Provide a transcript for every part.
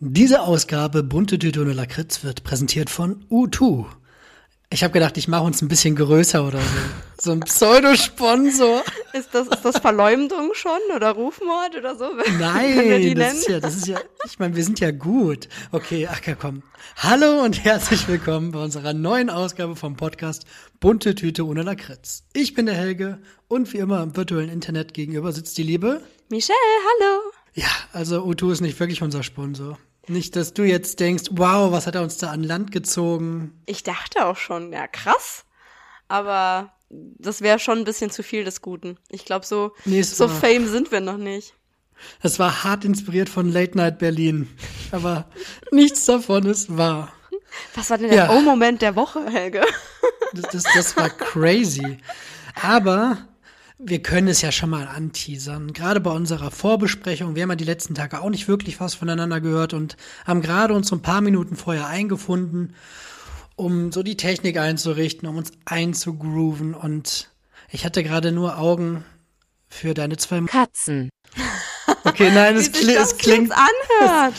Diese Ausgabe Bunte Tüte ohne Lakritz wird präsentiert von U2. Ich habe gedacht, ich mache uns ein bisschen größer oder so. So ein Pseudosponsor. Ist das, ist das Verleumdung schon oder Rufmord oder so? Nein, das ist ja, das ist ja, ich meine, wir sind ja gut. Okay, ach ja, komm. Hallo und herzlich willkommen bei unserer neuen Ausgabe vom Podcast Bunte Tüte ohne Lakritz. Ich bin der Helge und wie immer im virtuellen Internet gegenüber sitzt die Liebe Michelle, hallo. Ja, also U2 ist nicht wirklich unser Sponsor. Nicht, dass du jetzt denkst, wow, was hat er uns da an Land gezogen? Ich dachte auch schon, ja krass. Aber das wäre schon ein bisschen zu viel des Guten. Ich glaube, so, Nee, so war- fame sind wir noch nicht. Das war hart inspiriert von Late Night Berlin. Aber nichts davon ist wahr. Was war denn der Ja. Oh-Moment der Woche, Helge? Das, das, das war crazy. Aber wir können es ja schon mal anteasern. Gerade bei unserer Vorbesprechung. Wir haben ja die letzten Tage auch nicht wirklich was voneinander gehört und haben gerade uns so ein paar Minuten vorher eingefunden, um so die Technik einzurichten, um uns einzugrooven. Und ich hatte gerade nur Augen für deine zwei. Katzen. Okay, nein, es, kli das es klingt. anhört.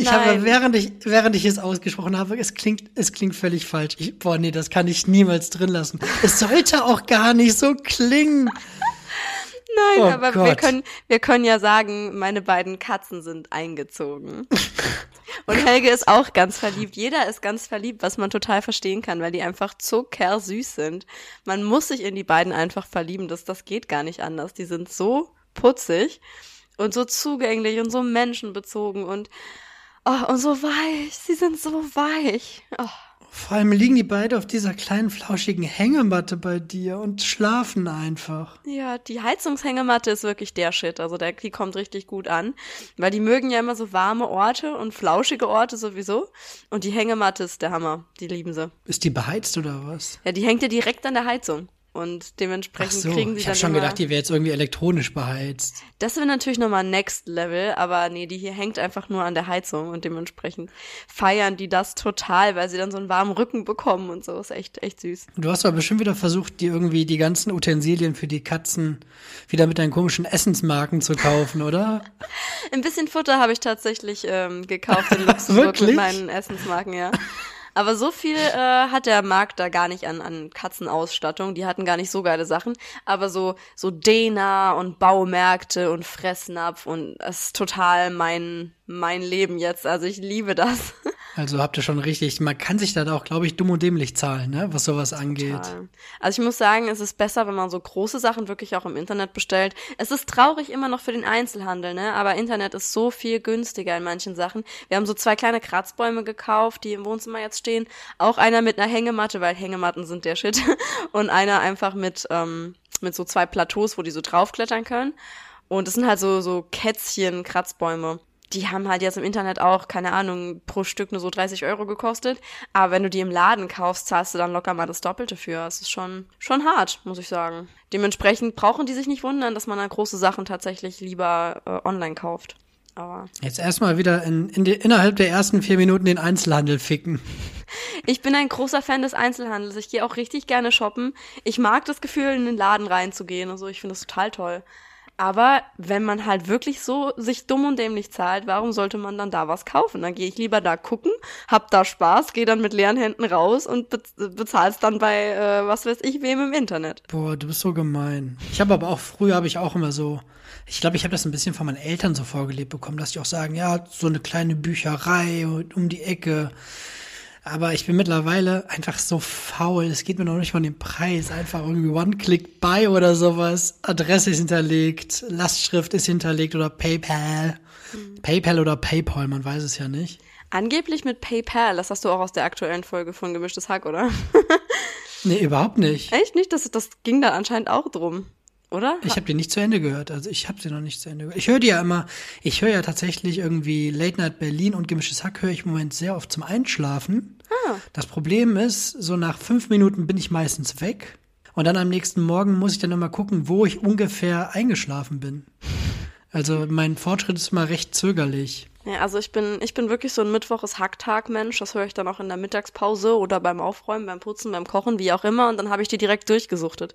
Ich Nein. habe, während ich, während ich es ausgesprochen habe, es klingt, es klingt völlig falsch. Ich, boah, nee, das kann ich niemals drin lassen. Es sollte auch gar nicht so klingen. Nein, Oh aber wir Gott. können, wir können ja sagen, meine beiden Katzen sind eingezogen. Und Helge ist auch ganz verliebt. Jeder ist ganz verliebt, was man total verstehen kann, weil die einfach zuckersüß sind. Man muss sich in die beiden einfach verlieben. Das, das geht gar nicht anders. Die sind so putzig und so zugänglich und so menschenbezogen und, oh, und so weich. Sie sind so weich. Oh. Vor allem liegen die beide auf dieser kleinen flauschigen Hängematte bei dir und schlafen einfach. Ja, die Heizungshängematte ist wirklich der Shit. Also der, die kommt richtig gut an. Weil die mögen ja immer so warme Orte und flauschige Orte sowieso. Und die Hängematte ist der Hammer. Die lieben sie. Ist die beheizt oder was? Ja, die hängt ja direkt an der Heizung. Und dementsprechend so, kriegen sie ich dann habe schon gedacht, die wäre jetzt irgendwie elektronisch beheizt. Das wäre natürlich nochmal Next Level, aber nee, die hier hängt einfach nur an der Heizung und dementsprechend feiern die das total, weil sie dann so einen warmen Rücken bekommen und so. Ist echt, echt süß. Du hast aber bestimmt wieder versucht, dir irgendwie die ganzen Utensilien für die Katzen wieder mit deinen komischen Essensmarken zu kaufen, oder? Ein bisschen Futter habe ich tatsächlich ähm, gekauft in Luxemburg mit meinen Essensmarken, ja. Aber so viel äh, hat der Markt da gar nicht an, an Katzenausstattung. Die hatten gar nicht so geile Sachen. Aber so, so Dena und Baumärkte und Fressnapf und das ist total mein, mein Leben jetzt. Also ich liebe das. Also habt ihr schon richtig, man kann sich da auch, glaube ich, dumm und dämlich zahlen, ne, was sowas angeht. Total. Also ich muss sagen, es ist besser, wenn man so große Sachen wirklich auch im Internet bestellt. Es ist traurig immer noch für den Einzelhandel, ne? Aber Internet ist so viel günstiger in manchen Sachen. Wir haben so zwei kleine Kratzbäume gekauft, die im Wohnzimmer jetzt stehen. Auch einer mit einer Hängematte, weil Hängematten sind der Shit. Und einer einfach mit, ähm, mit so zwei Plateaus, wo die so draufklettern können. Und das sind halt so, so Kätzchen, Kratzbäume. Die haben halt jetzt im Internet auch, keine Ahnung, pro Stück nur so 30 Euro gekostet. Aber wenn du die im Laden kaufst, zahlst du dann locker mal das Doppelte für. Es ist schon, schon hart, muss ich sagen. Dementsprechend brauchen die sich nicht wundern, dass man dann große Sachen tatsächlich lieber äh, online kauft. Aber Jetzt erstmal wieder in, in die, innerhalb der ersten vier Minuten den Einzelhandel ficken. ich bin ein großer Fan des Einzelhandels. Ich gehe auch richtig gerne shoppen. Ich mag das Gefühl, in den Laden reinzugehen und so. Ich finde das total toll. Aber wenn man halt wirklich so sich dumm und dämlich zahlt, warum sollte man dann da was kaufen? Dann gehe ich lieber da gucken, hab da Spaß, gehe dann mit leeren Händen raus und bez bezahl's dann bei äh, was weiß ich wem im Internet. Boah, du bist so gemein. Ich habe aber auch, früher habe ich auch immer so, ich glaube, ich habe das ein bisschen von meinen Eltern so vorgelebt bekommen, dass die auch sagen, ja, so eine kleine Bücherei um die Ecke. Aber ich bin mittlerweile einfach so faul. Es geht mir noch nicht mal um den Preis. Einfach irgendwie One-Click-Buy oder sowas. Adresse ist hinterlegt, Lastschrift ist hinterlegt oder PayPal. PayPal oder PayPal, man weiß es ja nicht. Angeblich mit PayPal, das hast du auch aus der aktuellen Folge von Gemischtes Hack, oder? Nee, überhaupt nicht. Echt nicht? Das, das ging da anscheinend auch drum, oder? Ich habe die nicht zu Ende gehört. Also ich habe sie noch nicht zu Ende gehört. Ich höre die ja immer, ich höre ja tatsächlich irgendwie Late Night Berlin und Gemischtes Hack höre ich im Moment sehr oft zum Einschlafen. Das Problem ist, so nach fünf Minuten bin ich meistens weg. Und dann am nächsten Morgen muss ich dann immer gucken, wo ich ungefähr eingeschlafen bin. Also mein Fortschritt ist immer recht zögerlich. Ja, also ich bin, ich bin wirklich so ein Mittwoch ist Hacktag-Mensch. Das höre ich dann auch in der Mittagspause oder beim Aufräumen, beim Putzen, beim Kochen, wie auch immer. Und dann habe ich die direkt durchgesuchtet.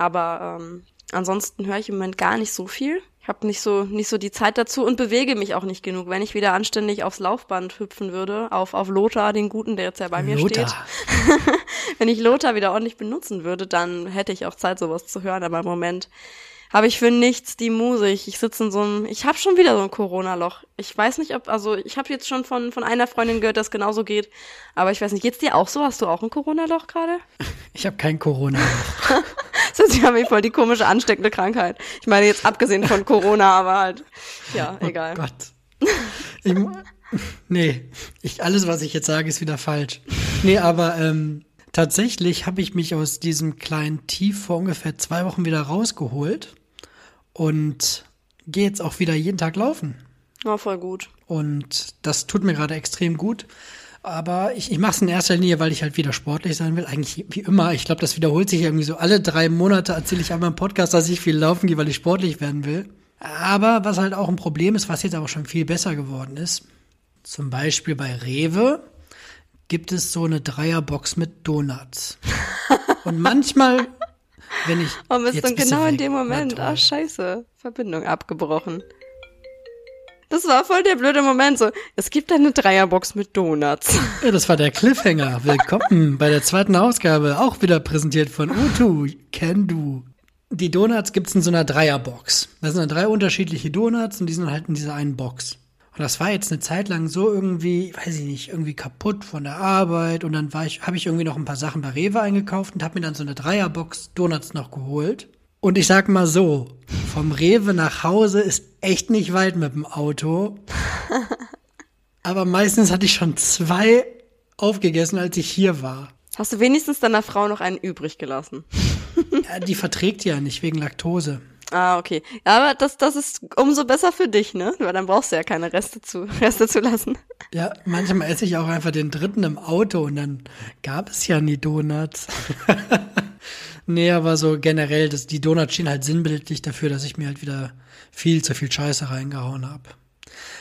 Aber ähm, ansonsten höre ich im Moment gar nicht so viel. Ich habe nicht so nicht so die Zeit dazu und bewege mich auch nicht genug. Wenn ich wieder anständig aufs Laufband hüpfen würde, auf auf Lothar, den guten, der jetzt ja bei mir Lothar. steht. Wenn ich Lothar wieder ordentlich benutzen würde, dann hätte ich auch Zeit sowas zu hören, aber im Moment habe ich für nichts die Muse. Ich, sitze in so einem, ich habe schon wieder so ein Corona-Loch. Ich weiß nicht, ob, also ich habe jetzt schon von, von einer Freundin gehört, dass genauso geht. Aber ich weiß nicht, geht's dir auch so? Hast du auch ein Corona-Loch gerade? Ich habe kein Corona. Sie haben mich voll die komische ansteckende Krankheit. Ich meine jetzt abgesehen von Corona, aber halt, ja, egal. Oh Gott. Ich, nee, ich, alles, was ich jetzt sage, ist wieder falsch. Nee, aber ähm, tatsächlich habe ich mich aus diesem kleinen Tief vor ungefähr zwei Wochen wieder rausgeholt und gehe jetzt auch wieder jeden Tag laufen. Ja, voll gut. Und das tut mir gerade extrem gut. Aber ich, ich mache es in erster Linie, weil ich halt wieder sportlich sein will. Eigentlich wie immer. Ich glaube, das wiederholt sich irgendwie so. Alle drei Monate erzähle ich einmal im Podcast, dass ich viel laufen gehe, weil ich sportlich werden will. Aber was halt auch ein Problem ist, was jetzt aber schon viel besser geworden ist. Zum Beispiel bei Rewe gibt es so eine Dreierbox mit Donuts. Und manchmal, wenn ich. Warum ist dann genau in dem Moment? Ah, scheiße. Verbindung abgebrochen. Das war voll der blöde Moment. So, es gibt eine Dreierbox mit Donuts. Ja, das war der Cliffhanger. Willkommen bei der zweiten Ausgabe, auch wieder präsentiert von U2, Can Do. Die Donuts gibt's in so einer Dreierbox. Das sind dann drei unterschiedliche Donuts und die sind halt in dieser einen Box. Und das war jetzt eine Zeit lang so irgendwie, weiß ich nicht, irgendwie kaputt von der Arbeit und dann ich, habe ich irgendwie noch ein paar Sachen bei Rewe eingekauft und habe mir dann so eine Dreierbox Donuts noch geholt. Und ich sag mal so, vom Rewe nach Hause ist echt nicht weit mit dem Auto. Aber meistens hatte ich schon zwei aufgegessen, als ich hier war. Hast du wenigstens deiner Frau noch einen übrig gelassen? Ja, die verträgt ja nicht wegen Laktose. Ah, okay. Aber das, das ist umso besser für dich, ne? Weil dann brauchst du ja keine Reste zu, Reste zu lassen. Ja, manchmal esse ich auch einfach den dritten im Auto und dann gab es ja nie Donuts. nee, aber so generell, das, die Donuts stehen halt sinnbildlich dafür, dass ich mir halt wieder viel zu viel Scheiße reingehauen habe.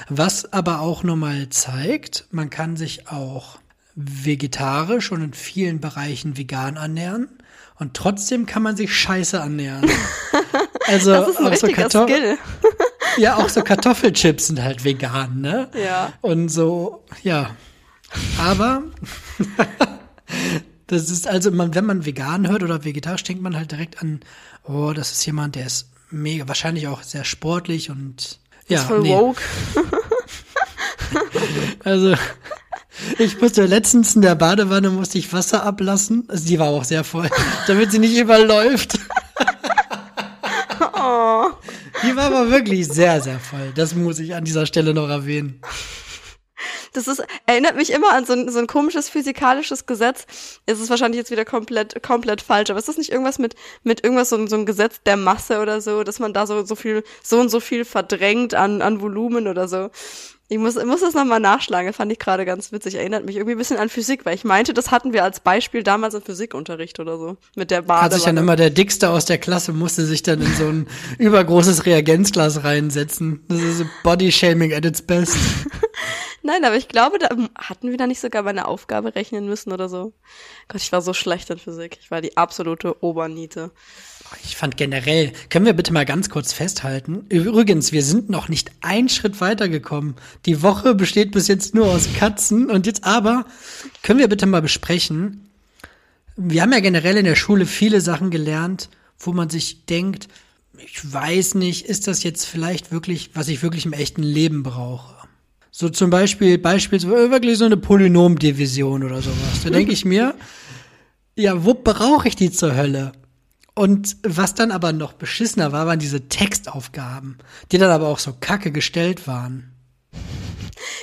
Was aber auch nochmal zeigt, man kann sich auch vegetarisch und in vielen Bereichen vegan ernähren und trotzdem kann man sich scheiße ernähren. Also Das ist ein auch so richtiger Kartoff- Skill. Ja, auch so Kartoffelchips sind halt vegan, ne? Ja. Und so, ja. Aber das ist also, man, wenn man vegan hört oder vegetarisch, denkt man halt direkt an, oh, das ist jemand, der ist mega, wahrscheinlich auch sehr sportlich und ja, ist voll nee. woke. Also ich musste letztens in der Badewanne musste ich Wasser ablassen. Also die war auch sehr voll, damit sie nicht überläuft. Oh. Die war aber wirklich sehr, sehr voll. Das muss ich an dieser Stelle noch erwähnen. Das ist, erinnert mich immer an so ein, so ein komisches physikalisches Gesetz. Es ist wahrscheinlich jetzt wieder komplett, komplett falsch, aber ist das nicht irgendwas mit, mit irgendwas, so, so ein Gesetz der Masse oder so, dass man da so, so viel, so und so viel verdrängt an, an Volumen oder so? Ich muss, ich muss das nochmal nachschlagen, das fand ich gerade ganz witzig. Erinnert mich irgendwie ein bisschen an Physik, weil ich meinte, das hatten wir als Beispiel damals im Physikunterricht oder so. Mit der Hat sich dann Badewanne. immer der Dickste aus der Klasse musste sich dann in so ein übergroßes Reagenzglas reinsetzen. Das ist so Body-Shaming at its best. Nein, aber ich glaube, da hatten wir da nicht sogar bei einer Aufgabe rechnen müssen oder so. Gott, ich war so schlecht in Physik. Ich war die absolute Oberniete. Ich fand generell, können wir bitte mal ganz kurz festhalten. Übrigens, wir sind noch nicht einen Schritt weitergekommen. Die Woche besteht bis jetzt nur aus Katzen und jetzt aber können wir bitte mal besprechen. Wir haben ja generell in der Schule viele Sachen gelernt, wo man sich denkt, ich weiß nicht, ist das jetzt vielleicht wirklich, was ich wirklich im echten Leben brauche? So zum Beispiel, beispielsweise wirklich so eine Polynomdivision oder sowas. Da denke ich mir, ja, wo brauche ich die zur Hölle? Und was dann aber noch beschissener war, waren diese Textaufgaben, die dann aber auch so kacke gestellt waren.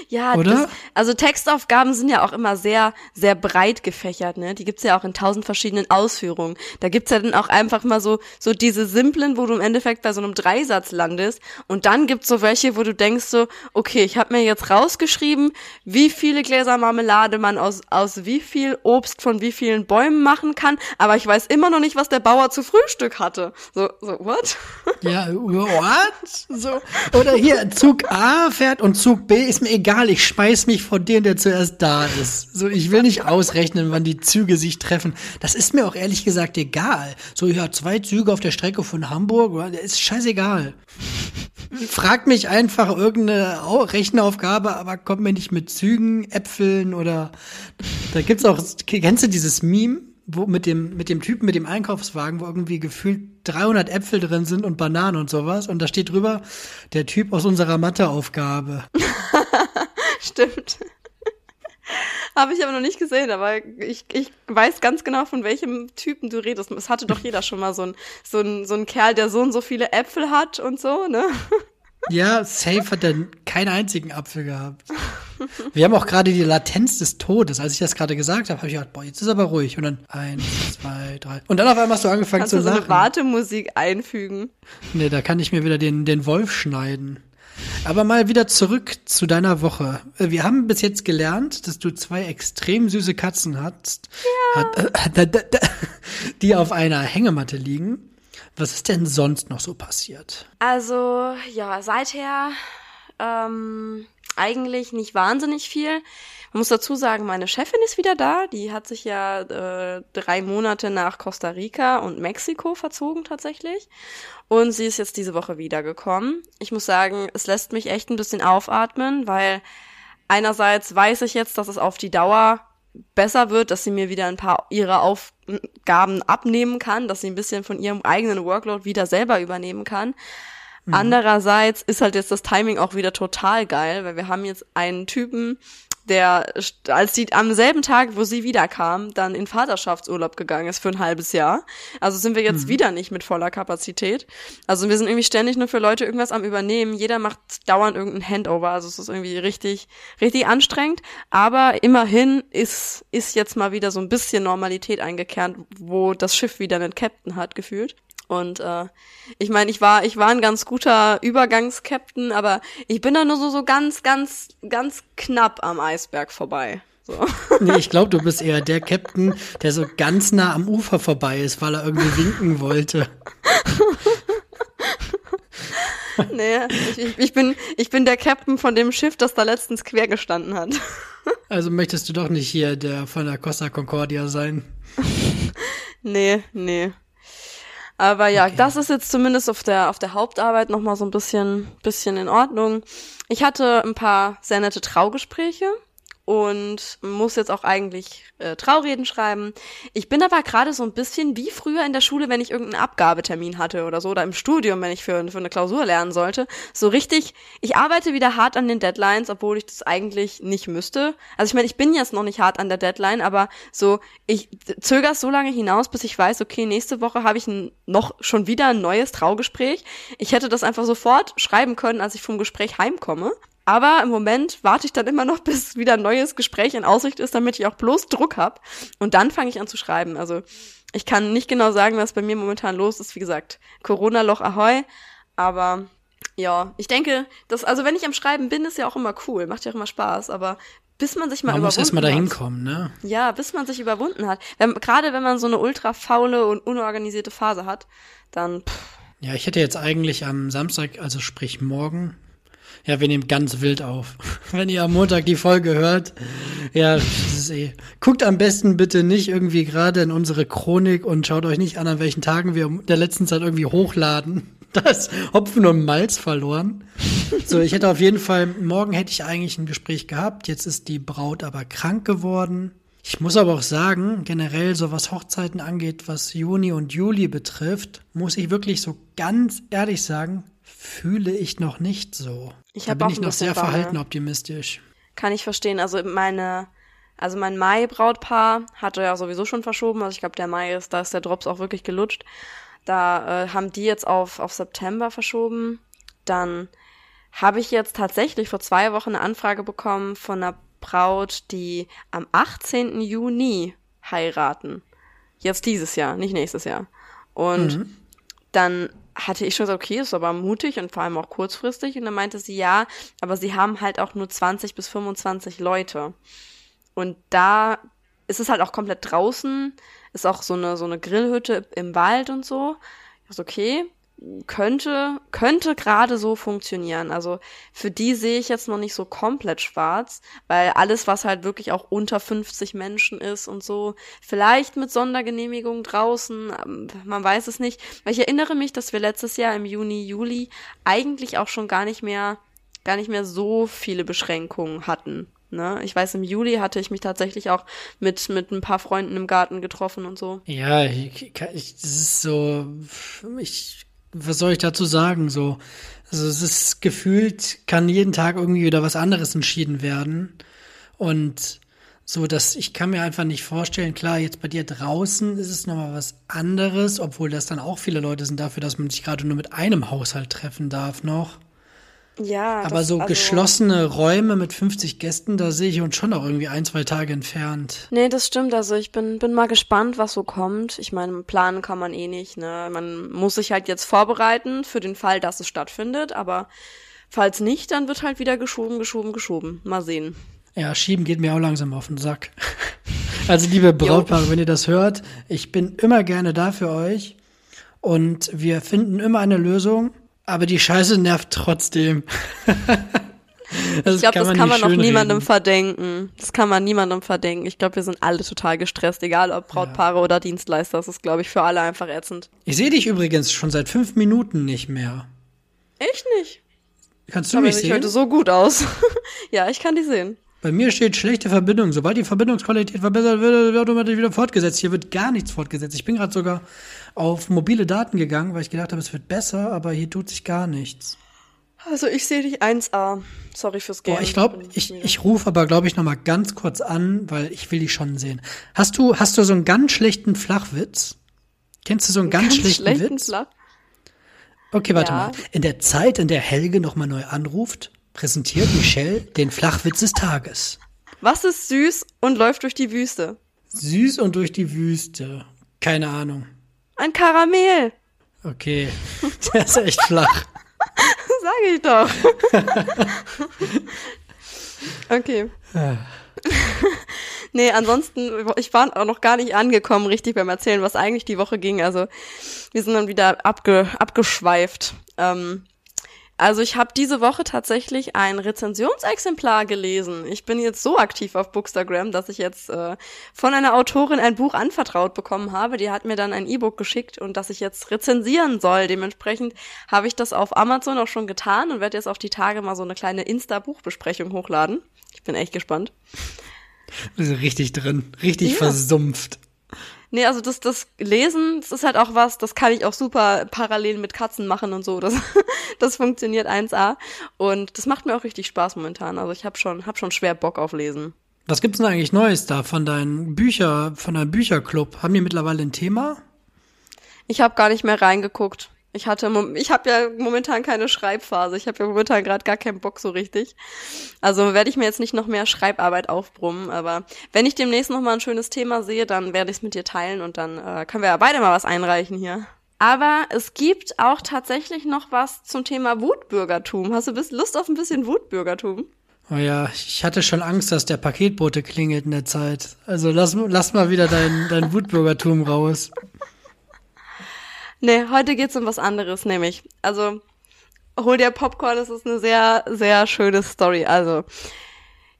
Ja, Oder? Das, also Textaufgaben sind ja auch immer sehr, sehr breit gefächert, ne? Die gibt's ja auch in tausend verschiedenen Ausführungen. Da gibt's ja dann auch einfach mal so, so diese simplen, wo du im Endeffekt bei so einem Dreisatz landest. Und dann gibt's so welche, wo du denkst so, okay, ich habe mir jetzt rausgeschrieben, wie viele Gläser Marmelade man aus, aus wie viel Obst von wie vielen Bäumen machen kann, aber ich weiß immer noch nicht, was der Bauer zu Frühstück hatte. So, so, what? Ja, what? So. Oder hier, Zug A fährt und Zug B ist mir egal, ich schmeiß mich von dem, der zuerst da ist. So, ich will nicht ausrechnen, wann die Züge sich treffen. Das ist mir auch ehrlich gesagt egal. So, ja, zwei Züge auf der Strecke von Hamburg, ist scheißegal. Frag mich einfach irgendeine Rechenaufgabe, aber kommt mir nicht mit Zügen, Äpfeln oder da gibt's auch, kennst du dieses Meme? wo mit dem mit dem Typen mit dem Einkaufswagen, wo irgendwie gefühlt 300 Äpfel drin sind und Bananen und sowas und da steht drüber der Typ aus unserer Matheaufgabe. Stimmt. Habe ich aber noch nicht gesehen, aber ich, ich weiß ganz genau, von welchem Typen du redest. Es hatte doch jeder schon mal so ein so ein so ein Kerl, der so und so viele Äpfel hat und so, ne? Ja, safe hat er keinen einzigen Apfel gehabt. Wir haben auch gerade die Latenz des Todes. Als ich das gerade gesagt habe, habe ich gedacht, boah, jetzt ist aber ruhig. Und dann eins, zwei, drei. Und dann auf einmal hast du angefangen Kannst zu du so lachen. eine Wartemusik einfügen. Nee, da kann ich mir wieder den, den Wolf schneiden. Aber mal wieder zurück zu deiner Woche. Äh, Wir haben bis jetzt gelernt, dass du zwei extrem süße Katzen hast, ja. hat, äh, die auf einer Hängematte liegen. Was ist denn sonst noch so passiert? Also, ja, seither ähm, eigentlich nicht wahnsinnig viel. Man muss dazu sagen, meine Chefin ist wieder da. Die hat sich ja äh, drei Monate nach Costa Rica und Mexiko verzogen tatsächlich. Und sie ist jetzt diese Woche wiedergekommen. Ich muss sagen, es lässt mich echt ein bisschen aufatmen, weil einerseits weiß ich jetzt, dass es auf die Dauer besser wird, dass sie mir wieder ein paar ihrer Aufgaben abnehmen kann, dass sie ein bisschen von ihrem eigenen Workload wieder selber übernehmen kann. Mhm. Andererseits ist halt jetzt das Timing auch wieder total geil, weil wir haben jetzt einen Typen, der, als sie am selben Tag, wo sie wiederkam, dann in Vaterschaftsurlaub gegangen ist für ein halbes Jahr. Also sind wir jetzt mhm. wieder nicht mit voller Kapazität. Also wir sind irgendwie ständig nur für Leute irgendwas am Übernehmen. Jeder macht dauernd irgendein Handover. Also es ist irgendwie richtig, richtig anstrengend. Aber immerhin ist, ist jetzt mal wieder so ein bisschen Normalität eingekehrt, wo das Schiff wieder einen Captain hat, gefühlt. Und äh, ich meine, ich war, ich war ein ganz guter Übergangskapitän, aber ich bin da nur so, so ganz, ganz, ganz knapp am Eisberg vorbei. So. Nee, ich glaube, du bist eher der Captain, der so ganz nah am Ufer vorbei ist, weil er irgendwie winken wollte. nee, ich, ich, bin, ich bin der Captain von dem Schiff, das da letztens quer gestanden hat. Also möchtest du doch nicht hier der von der Costa Concordia sein? nee, nee. Aber ja, okay. das ist jetzt zumindest auf der, auf der Hauptarbeit nochmal so ein bisschen, bisschen in Ordnung. Ich hatte ein paar sehr nette Traugespräche und muss jetzt auch eigentlich äh, Traureden schreiben. Ich bin aber gerade so ein bisschen wie früher in der Schule, wenn ich irgendeinen Abgabetermin hatte oder so, oder im Studium, wenn ich für, für eine Klausur lernen sollte. So richtig, ich arbeite wieder hart an den Deadlines, obwohl ich das eigentlich nicht müsste. Also ich meine, ich bin jetzt noch nicht hart an der Deadline, aber so, ich zögere so lange hinaus, bis ich weiß, okay, nächste Woche habe ich ein, noch schon wieder ein neues Traugespräch. Ich hätte das einfach sofort schreiben können, als ich vom Gespräch heimkomme. Aber im Moment warte ich dann immer noch, bis wieder ein neues Gespräch in Aussicht ist, damit ich auch bloß Druck habe. Und dann fange ich an zu schreiben. Also ich kann nicht genau sagen, was bei mir momentan los ist. Wie gesagt, Corona-Loch ahoi. Aber ja, ich denke, dass, also wenn ich am Schreiben bin, ist ja auch immer cool, macht ja auch immer Spaß, aber bis man sich mal man überwunden muss erst mal dahin kommen, ne? Ja, bis man sich überwunden hat. Wenn, gerade wenn man so eine ultra faule und unorganisierte Phase hat, dann pff. Ja, ich hätte jetzt eigentlich am Samstag, also sprich morgen, ja, wir nehmen ganz wild auf. Wenn ihr am Montag die Folge hört, ja, das ist eh. Guckt am besten bitte nicht irgendwie gerade in unsere Chronik und schaut euch nicht an, an welchen Tagen wir der letzten Zeit irgendwie hochladen. Da ist Hopfen und Malz verloren. So, ich hätte auf jeden Fall, morgen hätte ich eigentlich ein Gespräch gehabt. Jetzt ist die Braut aber krank geworden. Ich muss aber auch sagen, generell so was Hochzeiten angeht, was Juni und Juli betrifft, muss ich wirklich so ganz ehrlich sagen, fühle ich noch nicht so. Ich da bin ich noch sehr Bange. verhalten optimistisch. Kann ich verstehen. Also meine, also mein Mai-Brautpaar hatte ja sowieso schon verschoben. Also ich glaube, der Mai ist, da ist der Drops auch wirklich gelutscht. Da äh, haben die jetzt auf, auf September verschoben. Dann habe ich jetzt tatsächlich vor zwei Wochen eine Anfrage bekommen von einer Braut, die am 18. Juni heiraten. Jetzt dieses Jahr, nicht nächstes Jahr. Und mhm. dann hatte ich schon gesagt, okay, ist aber mutig und vor allem auch kurzfristig. Und dann meinte sie, ja, aber sie haben halt auch nur 20 bis 25 Leute. Und da ist es halt auch komplett draußen, ist auch so eine, so eine Grillhütte im Wald und so. Ich dachte, okay, könnte, könnte gerade so funktionieren. Also für die sehe ich jetzt noch nicht so komplett schwarz, weil alles, was halt wirklich auch unter 50 Menschen ist und so, vielleicht mit Sondergenehmigung draußen, ähm, man weiß es nicht. Weil ich erinnere mich, dass wir letztes Jahr im Juni, Juli eigentlich auch schon gar nicht mehr, gar nicht mehr so viele Beschränkungen hatten. Ne? Ich weiß, im Juli hatte ich mich tatsächlich auch mit, mit ein paar Freunden im Garten getroffen und so. Ja, ich, ich, das ist so, ich was soll ich dazu sagen? So, also es ist gefühlt, kann jeden Tag irgendwie wieder was anderes entschieden werden. Und so, dass ich kann mir einfach nicht vorstellen, klar, jetzt bei dir draußen ist es nochmal was anderes, obwohl das dann auch viele Leute sind dafür, dass man sich gerade nur mit einem Haushalt treffen darf noch. Ja. Aber das, so also, geschlossene Räume mit 50 Gästen, da sehe ich uns schon noch irgendwie ein, zwei Tage entfernt. Nee, das stimmt. Also ich bin, bin mal gespannt, was so kommt. Ich meine, planen kann man eh nicht. Ne? Man muss sich halt jetzt vorbereiten für den Fall, dass es stattfindet. Aber falls nicht, dann wird halt wieder geschoben, geschoben, geschoben. Mal sehen. Ja, schieben geht mir auch langsam auf den Sack. Also liebe Brautpaare, wenn ihr das hört, ich bin immer gerne da für euch. Und wir finden immer eine Lösung. Aber die Scheiße nervt trotzdem. ich glaube, das kann man auch niemandem verdenken. Das kann man niemandem verdenken. Ich glaube, wir sind alle total gestresst, egal ob Brautpaare ja. oder Dienstleister. Das ist, glaube ich, für alle einfach ätzend. Ich sehe dich übrigens schon seit fünf Minuten nicht mehr. Echt nicht? Kannst du Aber mich sehen? heute so gut aus. ja, ich kann dich sehen. Bei mir steht schlechte Verbindung. Sobald die Verbindungsqualität verbessert wird, wird automatisch wieder fortgesetzt. Hier wird gar nichts fortgesetzt. Ich bin gerade sogar auf mobile Daten gegangen, weil ich gedacht habe, es wird besser, aber hier tut sich gar nichts. Also ich sehe dich 1A. Sorry fürs Gehen. Boah, ich glaube, ich, ich rufe aber, glaube ich, noch mal ganz kurz an, weil ich will dich schon sehen. Hast du, hast du so einen ganz schlechten Flachwitz? Kennst du so einen ganz, ganz schlechten, schlechten Witz? Flach? Okay, warte ja. mal. In der Zeit, in der Helge noch mal neu anruft, präsentiert Michelle den Flachwitz des Tages. Was ist süß und läuft durch die Wüste? Süß und durch die Wüste. Keine Ahnung. Ein Karamell. Okay, der ist echt flach. Sag ich doch. okay. nee, ansonsten, ich war auch noch gar nicht angekommen, richtig beim Erzählen, was eigentlich die Woche ging. Also, wir sind dann wieder abge, abgeschweift. Ähm, also ich habe diese Woche tatsächlich ein Rezensionsexemplar gelesen. Ich bin jetzt so aktiv auf Bookstagram, dass ich jetzt äh, von einer Autorin ein Buch anvertraut bekommen habe. Die hat mir dann ein E-Book geschickt und dass ich jetzt rezensieren soll. Dementsprechend habe ich das auf Amazon auch schon getan und werde jetzt auf die Tage mal so eine kleine Insta-Buchbesprechung hochladen. Ich bin echt gespannt. Richtig drin, richtig ja. versumpft. Nee, also das, das Lesen, das ist halt auch was, das kann ich auch super parallel mit Katzen machen und so. Das, das funktioniert 1A. Und das macht mir auch richtig Spaß momentan. Also ich habe schon, hab schon schwer Bock auf Lesen. Was gibt's denn eigentlich Neues da von deinen Bücher, von deinem Bücherclub? Haben die mittlerweile ein Thema? Ich habe gar nicht mehr reingeguckt. Ich hatte, ich habe ja momentan keine Schreibphase. Ich habe ja momentan gerade gar keinen Bock so richtig. Also werde ich mir jetzt nicht noch mehr Schreibarbeit aufbrummen. Aber wenn ich demnächst noch mal ein schönes Thema sehe, dann werde ich es mit dir teilen und dann äh, können wir ja beide mal was einreichen hier. Aber es gibt auch tatsächlich noch was zum Thema Wutbürgertum. Hast du Lust auf ein bisschen Wutbürgertum? Oh ja, ich hatte schon Angst, dass der Paketbote klingelt in der Zeit. Also lass, lass mal wieder dein, dein Wutbürgertum raus. Nee, heute geht's um was anderes, nämlich. Also, hol dir Popcorn, das ist eine sehr, sehr schöne Story. Also,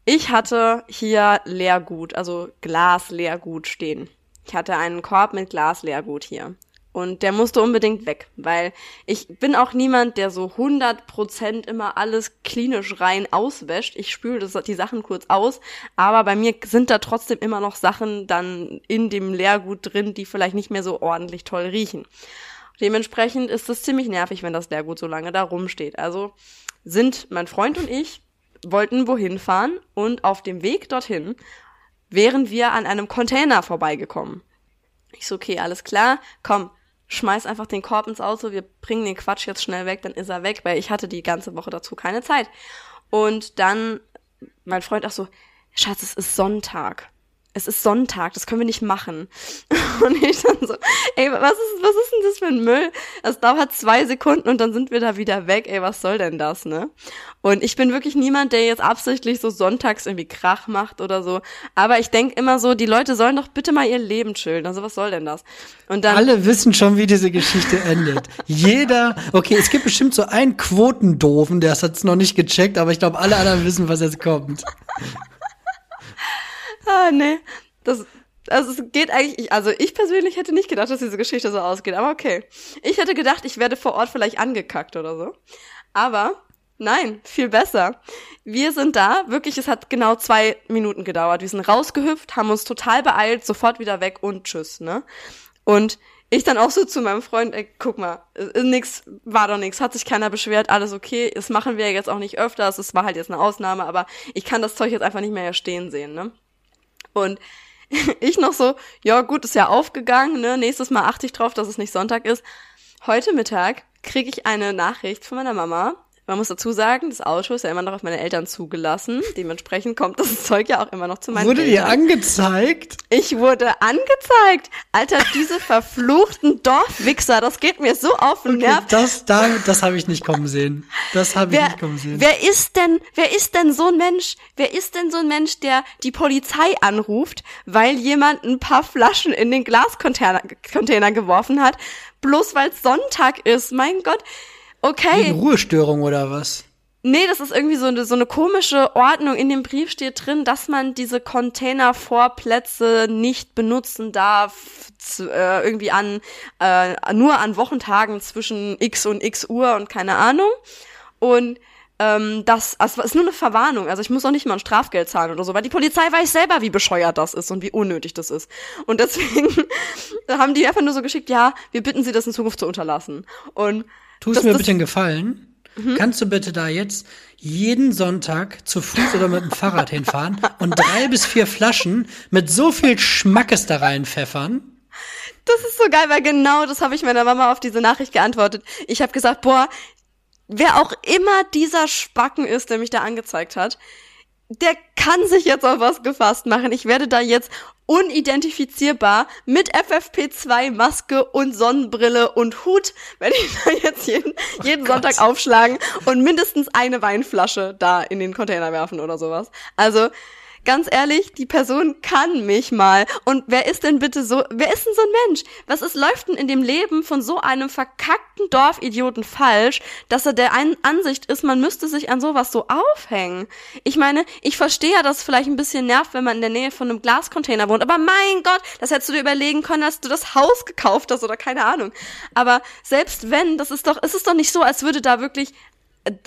ich hatte hier Leergut, also Glasleergut stehen. Ich hatte einen Korb mit Glasleergut hier. Und der musste unbedingt weg, weil ich bin auch niemand, der so 100% immer alles klinisch rein auswäscht. Ich spüle die Sachen kurz aus, aber bei mir sind da trotzdem immer noch Sachen dann in dem Leergut drin, die vielleicht nicht mehr so ordentlich toll riechen. Dementsprechend ist es ziemlich nervig, wenn das Leergut so lange da rumsteht. Also sind mein Freund und ich wollten wohin fahren und auf dem Weg dorthin wären wir an einem Container vorbeigekommen. Ich so, okay, alles klar, komm, schmeiß einfach den Korb ins Auto, wir bringen den Quatsch jetzt schnell weg, dann ist er weg, weil ich hatte die ganze Woche dazu keine Zeit. Und dann mein Freund auch so, Schatz, es ist Sonntag. Es ist Sonntag, das können wir nicht machen. Und ich dann so, ey, was ist, was ist denn das für ein Müll? Das dauert zwei Sekunden und dann sind wir da wieder weg. Ey, was soll denn das, ne? Und ich bin wirklich niemand, der jetzt absichtlich so sonntags irgendwie Krach macht oder so. Aber ich denk immer so, die Leute sollen doch bitte mal ihr Leben chillen. Also was soll denn das? Und dann. Alle wissen schon, wie diese Geschichte endet. Jeder, okay, es gibt bestimmt so einen Quotendoofen, der hat es noch nicht gecheckt, aber ich glaube, alle anderen wissen, was jetzt kommt. Ah, nee. Das, also es geht eigentlich, also ich persönlich hätte nicht gedacht, dass diese Geschichte so ausgeht, aber okay. Ich hätte gedacht, ich werde vor Ort vielleicht angekackt oder so. Aber nein, viel besser. Wir sind da, wirklich, es hat genau zwei Minuten gedauert. Wir sind rausgehüpft, haben uns total beeilt, sofort wieder weg und tschüss, ne? Und ich dann auch so zu meinem Freund, ey, guck mal, nix, war doch nix, hat sich keiner beschwert, alles okay, das machen wir jetzt auch nicht öfters, es war halt jetzt eine Ausnahme, aber ich kann das Zeug jetzt einfach nicht mehr stehen sehen, ne? Und ich noch so, ja gut, ist ja aufgegangen, ne? Nächstes Mal achte ich drauf, dass es nicht Sonntag ist. Heute Mittag kriege ich eine Nachricht von meiner Mama, man muss dazu sagen, das Auto ist ja immer noch auf meine Eltern zugelassen. Dementsprechend kommt das Zeug ja auch immer noch zu meinen wurde Eltern. Wurde dir angezeigt? Ich wurde angezeigt. Alter, diese verfluchten Dorfwichser, das geht mir so auf den okay, Nerv. Das, da, das habe ich nicht kommen sehen. Das habe ich nicht kommen sehen. Wer ist denn, wer ist denn so ein Mensch? Wer ist denn so ein Mensch, der die Polizei anruft, weil jemand ein paar Flaschen in den Glascontainer Container geworfen hat, bloß weil es Sonntag ist? Mein Gott. Okay. Wegen Ruhestörung oder was? Nee, das ist irgendwie so eine, so eine komische Ordnung. In dem Brief steht drin, dass man diese Containervorplätze nicht benutzen darf, zu, äh, irgendwie an, äh, nur an Wochentagen zwischen X und X Uhr und keine Ahnung. Und ähm, das also ist nur eine Verwarnung. Also ich muss auch nicht mal ein Strafgeld zahlen oder so, weil die Polizei weiß selber, wie bescheuert das ist und wie unnötig das ist. Und deswegen haben die einfach nur so geschickt, ja, wir bitten Sie, das in Zukunft zu unterlassen. Und Tust mir bitte einen Gefallen. Mhm. Kannst du bitte da jetzt jeden Sonntag zu Fuß oder mit dem Fahrrad hinfahren und drei bis vier Flaschen mit so viel Schmackes da reinpfeffern? Das ist so geil, weil genau das habe ich meiner Mama auf diese Nachricht geantwortet. Ich habe gesagt, boah, wer auch immer dieser Spacken ist, der mich da angezeigt hat, der kann sich jetzt auf was gefasst machen. Ich werde da jetzt unidentifizierbar mit FFP2 Maske und Sonnenbrille und Hut werde ich da jetzt jeden, jeden oh Sonntag aufschlagen und mindestens eine Weinflasche da in den Container werfen oder sowas. Also ganz ehrlich, die Person kann mich mal. Und wer ist denn bitte so, wer ist denn so ein Mensch? Was ist, läuft denn in dem Leben von so einem verkackten Dorfidioten falsch, dass er der einen Ansicht ist, man müsste sich an sowas so aufhängen? Ich meine, ich verstehe ja, dass es vielleicht ein bisschen nervt, wenn man in der Nähe von einem Glascontainer wohnt, aber mein Gott, das hättest du dir überlegen können, als du das Haus gekauft hast oder keine Ahnung. Aber selbst wenn, das ist doch, ist es doch nicht so, als würde da wirklich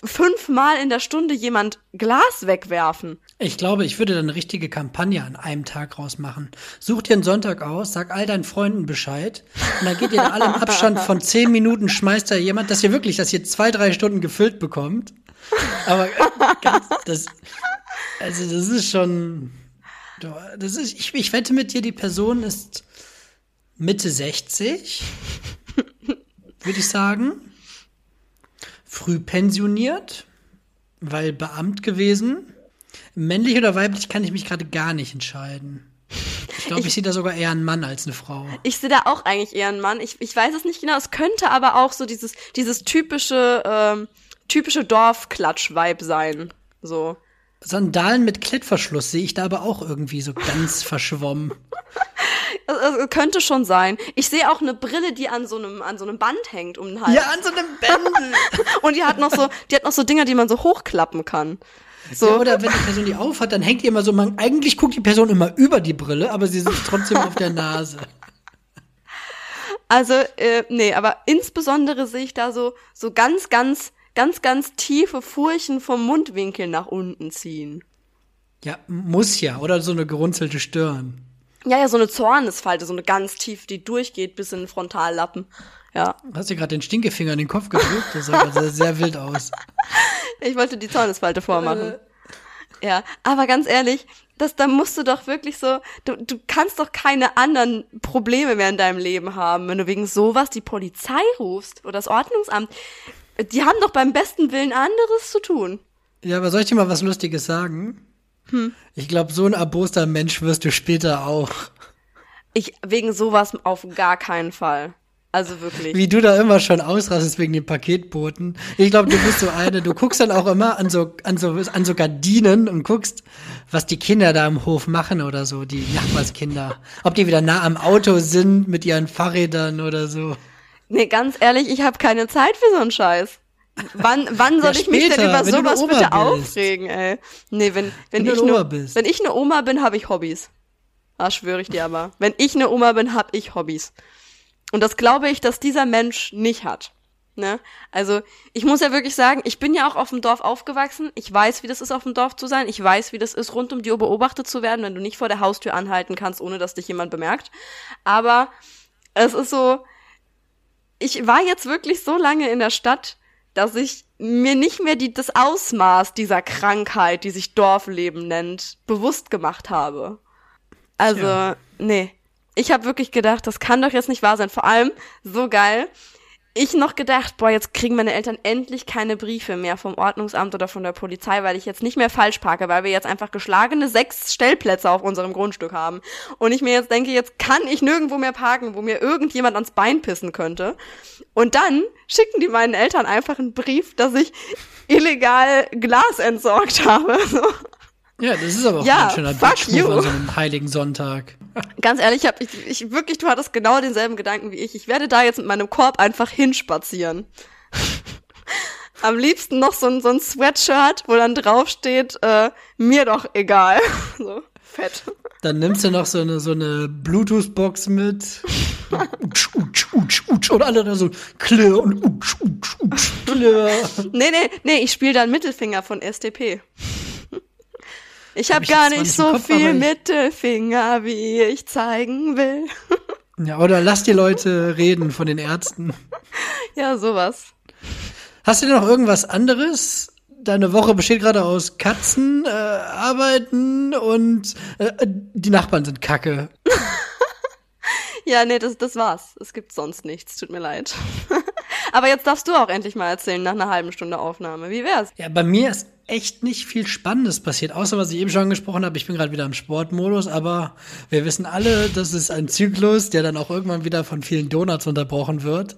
fünfmal in der Stunde jemand Glas wegwerfen. Ich glaube, ich würde da eine richtige Kampagne an einem Tag rausmachen. Such dir einen Sonntag aus, sag all deinen Freunden Bescheid und dann geht ihr in allem Abstand von zehn Minuten, schmeißt da jemand, dass ihr wirklich, dass ihr zwei, drei Stunden gefüllt bekommt. Aber ganz, das, also das ist schon, das ist, ich, ich wette mit dir, die Person ist Mitte 60, würde ich sagen früh pensioniert, weil Beamt gewesen. Männlich oder weiblich kann ich mich gerade gar nicht entscheiden. Ich glaube, ich, ich sehe da sogar eher einen Mann als eine Frau. Ich sehe da auch eigentlich eher einen Mann. Ich, ich weiß es nicht genau. Es könnte aber auch so dieses, dieses typische, ähm, typische Dorfklatsch-Vibe sein. So. Sandalen mit Klettverschluss sehe ich da aber auch irgendwie so ganz verschwommen. Es könnte schon sein. Ich sehe auch eine Brille, die an so einem an so einem Band hängt um den Hals. Ja, an so einem Bändel. Und die hat noch so, die hat noch so Dinger, die man so hochklappen kann. So. Ja, oder wenn die Person die auf hat, dann hängt die immer so, man, eigentlich guckt die Person immer über die Brille, aber sie sitzt trotzdem auf der Nase. Also, äh, nee, aber insbesondere sehe ich da so, so ganz, ganz, ganz, ganz tiefe Furchen vom Mundwinkel nach unten ziehen. Ja, muss ja, oder so eine gerunzelte Stirn. Ja, ja, so eine Zornesfalte, so eine ganz tief, die durchgeht bis in den Frontallappen. Ja. Hast du gerade den Stinkefinger in den Kopf gedrückt? Das sah sehr wild aus. Ich wollte die Zornesfalte vormachen. Äh. Ja, aber ganz ehrlich, das, da musst du doch wirklich so, du, du kannst doch keine anderen Probleme mehr in deinem Leben haben, wenn du wegen sowas die Polizei rufst oder das Ordnungsamt. Die haben doch beim besten Willen anderes zu tun. Ja, aber soll ich dir mal was Lustiges sagen? Hm. Ich glaube, so ein erboster Mensch wirst du später auch. Ich, wegen sowas auf gar keinen Fall. Also wirklich. Wie du da immer schon ausrastest wegen den Paketboten. Ich glaube, du bist so eine, du guckst dann auch immer an so, an so, an so Gardinen und guckst, was die Kinder da im Hof machen oder so, die Nachbarskinder. Ob die wieder nah am Auto sind mit ihren Fahrrädern oder so. Nee, ganz ehrlich, ich habe keine Zeit für so einen Scheiß. Wann, wann soll ja, ich mich denn über sowas bitte bist. aufregen, ey? Nee, wenn, wenn, wenn ich ne, wenn ich eine Oma bin, habe ich Hobbys. Das schwöre ich dir aber. Wenn ich eine Oma bin, habe ich Hobbys. Und das glaube ich, dass dieser Mensch nicht hat. Ne? Also ich muss ja wirklich sagen, ich bin ja auch auf dem Dorf aufgewachsen. Ich weiß, wie das ist, auf dem Dorf zu sein. Ich weiß, wie das ist, rund um die Uhr beobachtet zu werden, wenn du nicht vor der Haustür anhalten kannst, ohne dass dich jemand bemerkt. Aber es ist so, ich war jetzt wirklich so lange in der Stadt, dass ich mir nicht mehr die, das Ausmaß dieser Krankheit, die sich Dorfleben nennt, bewusst gemacht habe. Also, ja. nee. Ich habe wirklich gedacht, das kann doch jetzt nicht wahr sein. Vor allem, so geil, ich noch gedacht, boah, jetzt kriegen meine Eltern endlich keine Briefe mehr vom Ordnungsamt oder von der Polizei, weil ich jetzt nicht mehr falsch parke, weil wir jetzt einfach geschlagene sechs Stellplätze auf unserem Grundstück haben. Und ich mir jetzt denke, jetzt kann ich nirgendwo mehr parken, wo mir irgendjemand ans Bein pissen könnte. Und dann schicken die meinen Eltern einfach einen Brief, dass ich illegal Glas entsorgt habe. Ja, das ist aber auch ja, ein schöner Bitchmove an so einem heiligen Sonntag. Ganz ehrlich, ich, hab, ich, ich wirklich, du hattest genau denselben Gedanken wie ich. Ich werde da jetzt mit meinem Korb einfach hinspazieren. Am liebsten noch so ein, so ein Sweatshirt, wo dann draufsteht, äh, mir doch egal. so, fett. Dann nimmst du noch so eine, so eine Bluetooth-Box mit. utsch, utsch, utsch, utsch. Und alle da so klirr und utsch, utsch, utsch, klirr. Nee, nee, nee, ich spiele dann Mittelfinger von SDP. Ich habe hab gar nicht so Kopf, viel Mittelfinger, wie ich zeigen will. ja, oder lass die Leute reden von den Ärzten. Ja, sowas. Hast du denn noch irgendwas anderes? Deine Woche besteht gerade aus Katzen, äh, Arbeiten und äh, die Nachbarn sind kacke. ja, nee, das, das war's. Es gibt sonst nichts. Tut mir leid. Aber jetzt darfst du auch endlich mal erzählen nach einer halben Stunde Aufnahme. Wie wär's? Ja, bei mir ist echt nicht viel Spannendes passiert, außer was ich eben schon angesprochen habe. Ich bin gerade wieder im Sportmodus, aber wir wissen alle, das ist ein Zyklus, der dann auch irgendwann wieder von vielen Donuts unterbrochen wird.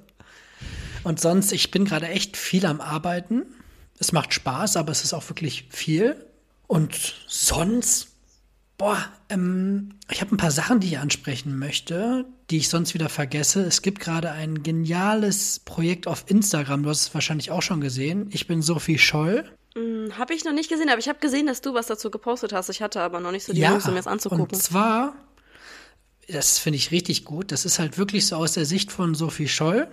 Und sonst, ich bin gerade echt viel am Arbeiten. Es macht Spaß, aber es ist auch wirklich viel. Und sonst, boah, ähm, ich habe ein paar Sachen, die ich ansprechen möchte, die ich sonst wieder vergesse. Es gibt gerade ein geniales Projekt auf Instagram. Du hast es wahrscheinlich auch schon gesehen. Ich bin Sophie Scholl. Hm, habe ich noch nicht gesehen, aber ich habe gesehen, dass du was dazu gepostet hast. Ich hatte aber noch nicht so die ja, Lust, um mir das anzugucken. Und zwar, das finde ich richtig gut, das ist halt wirklich so aus der Sicht von Sophie Scholl,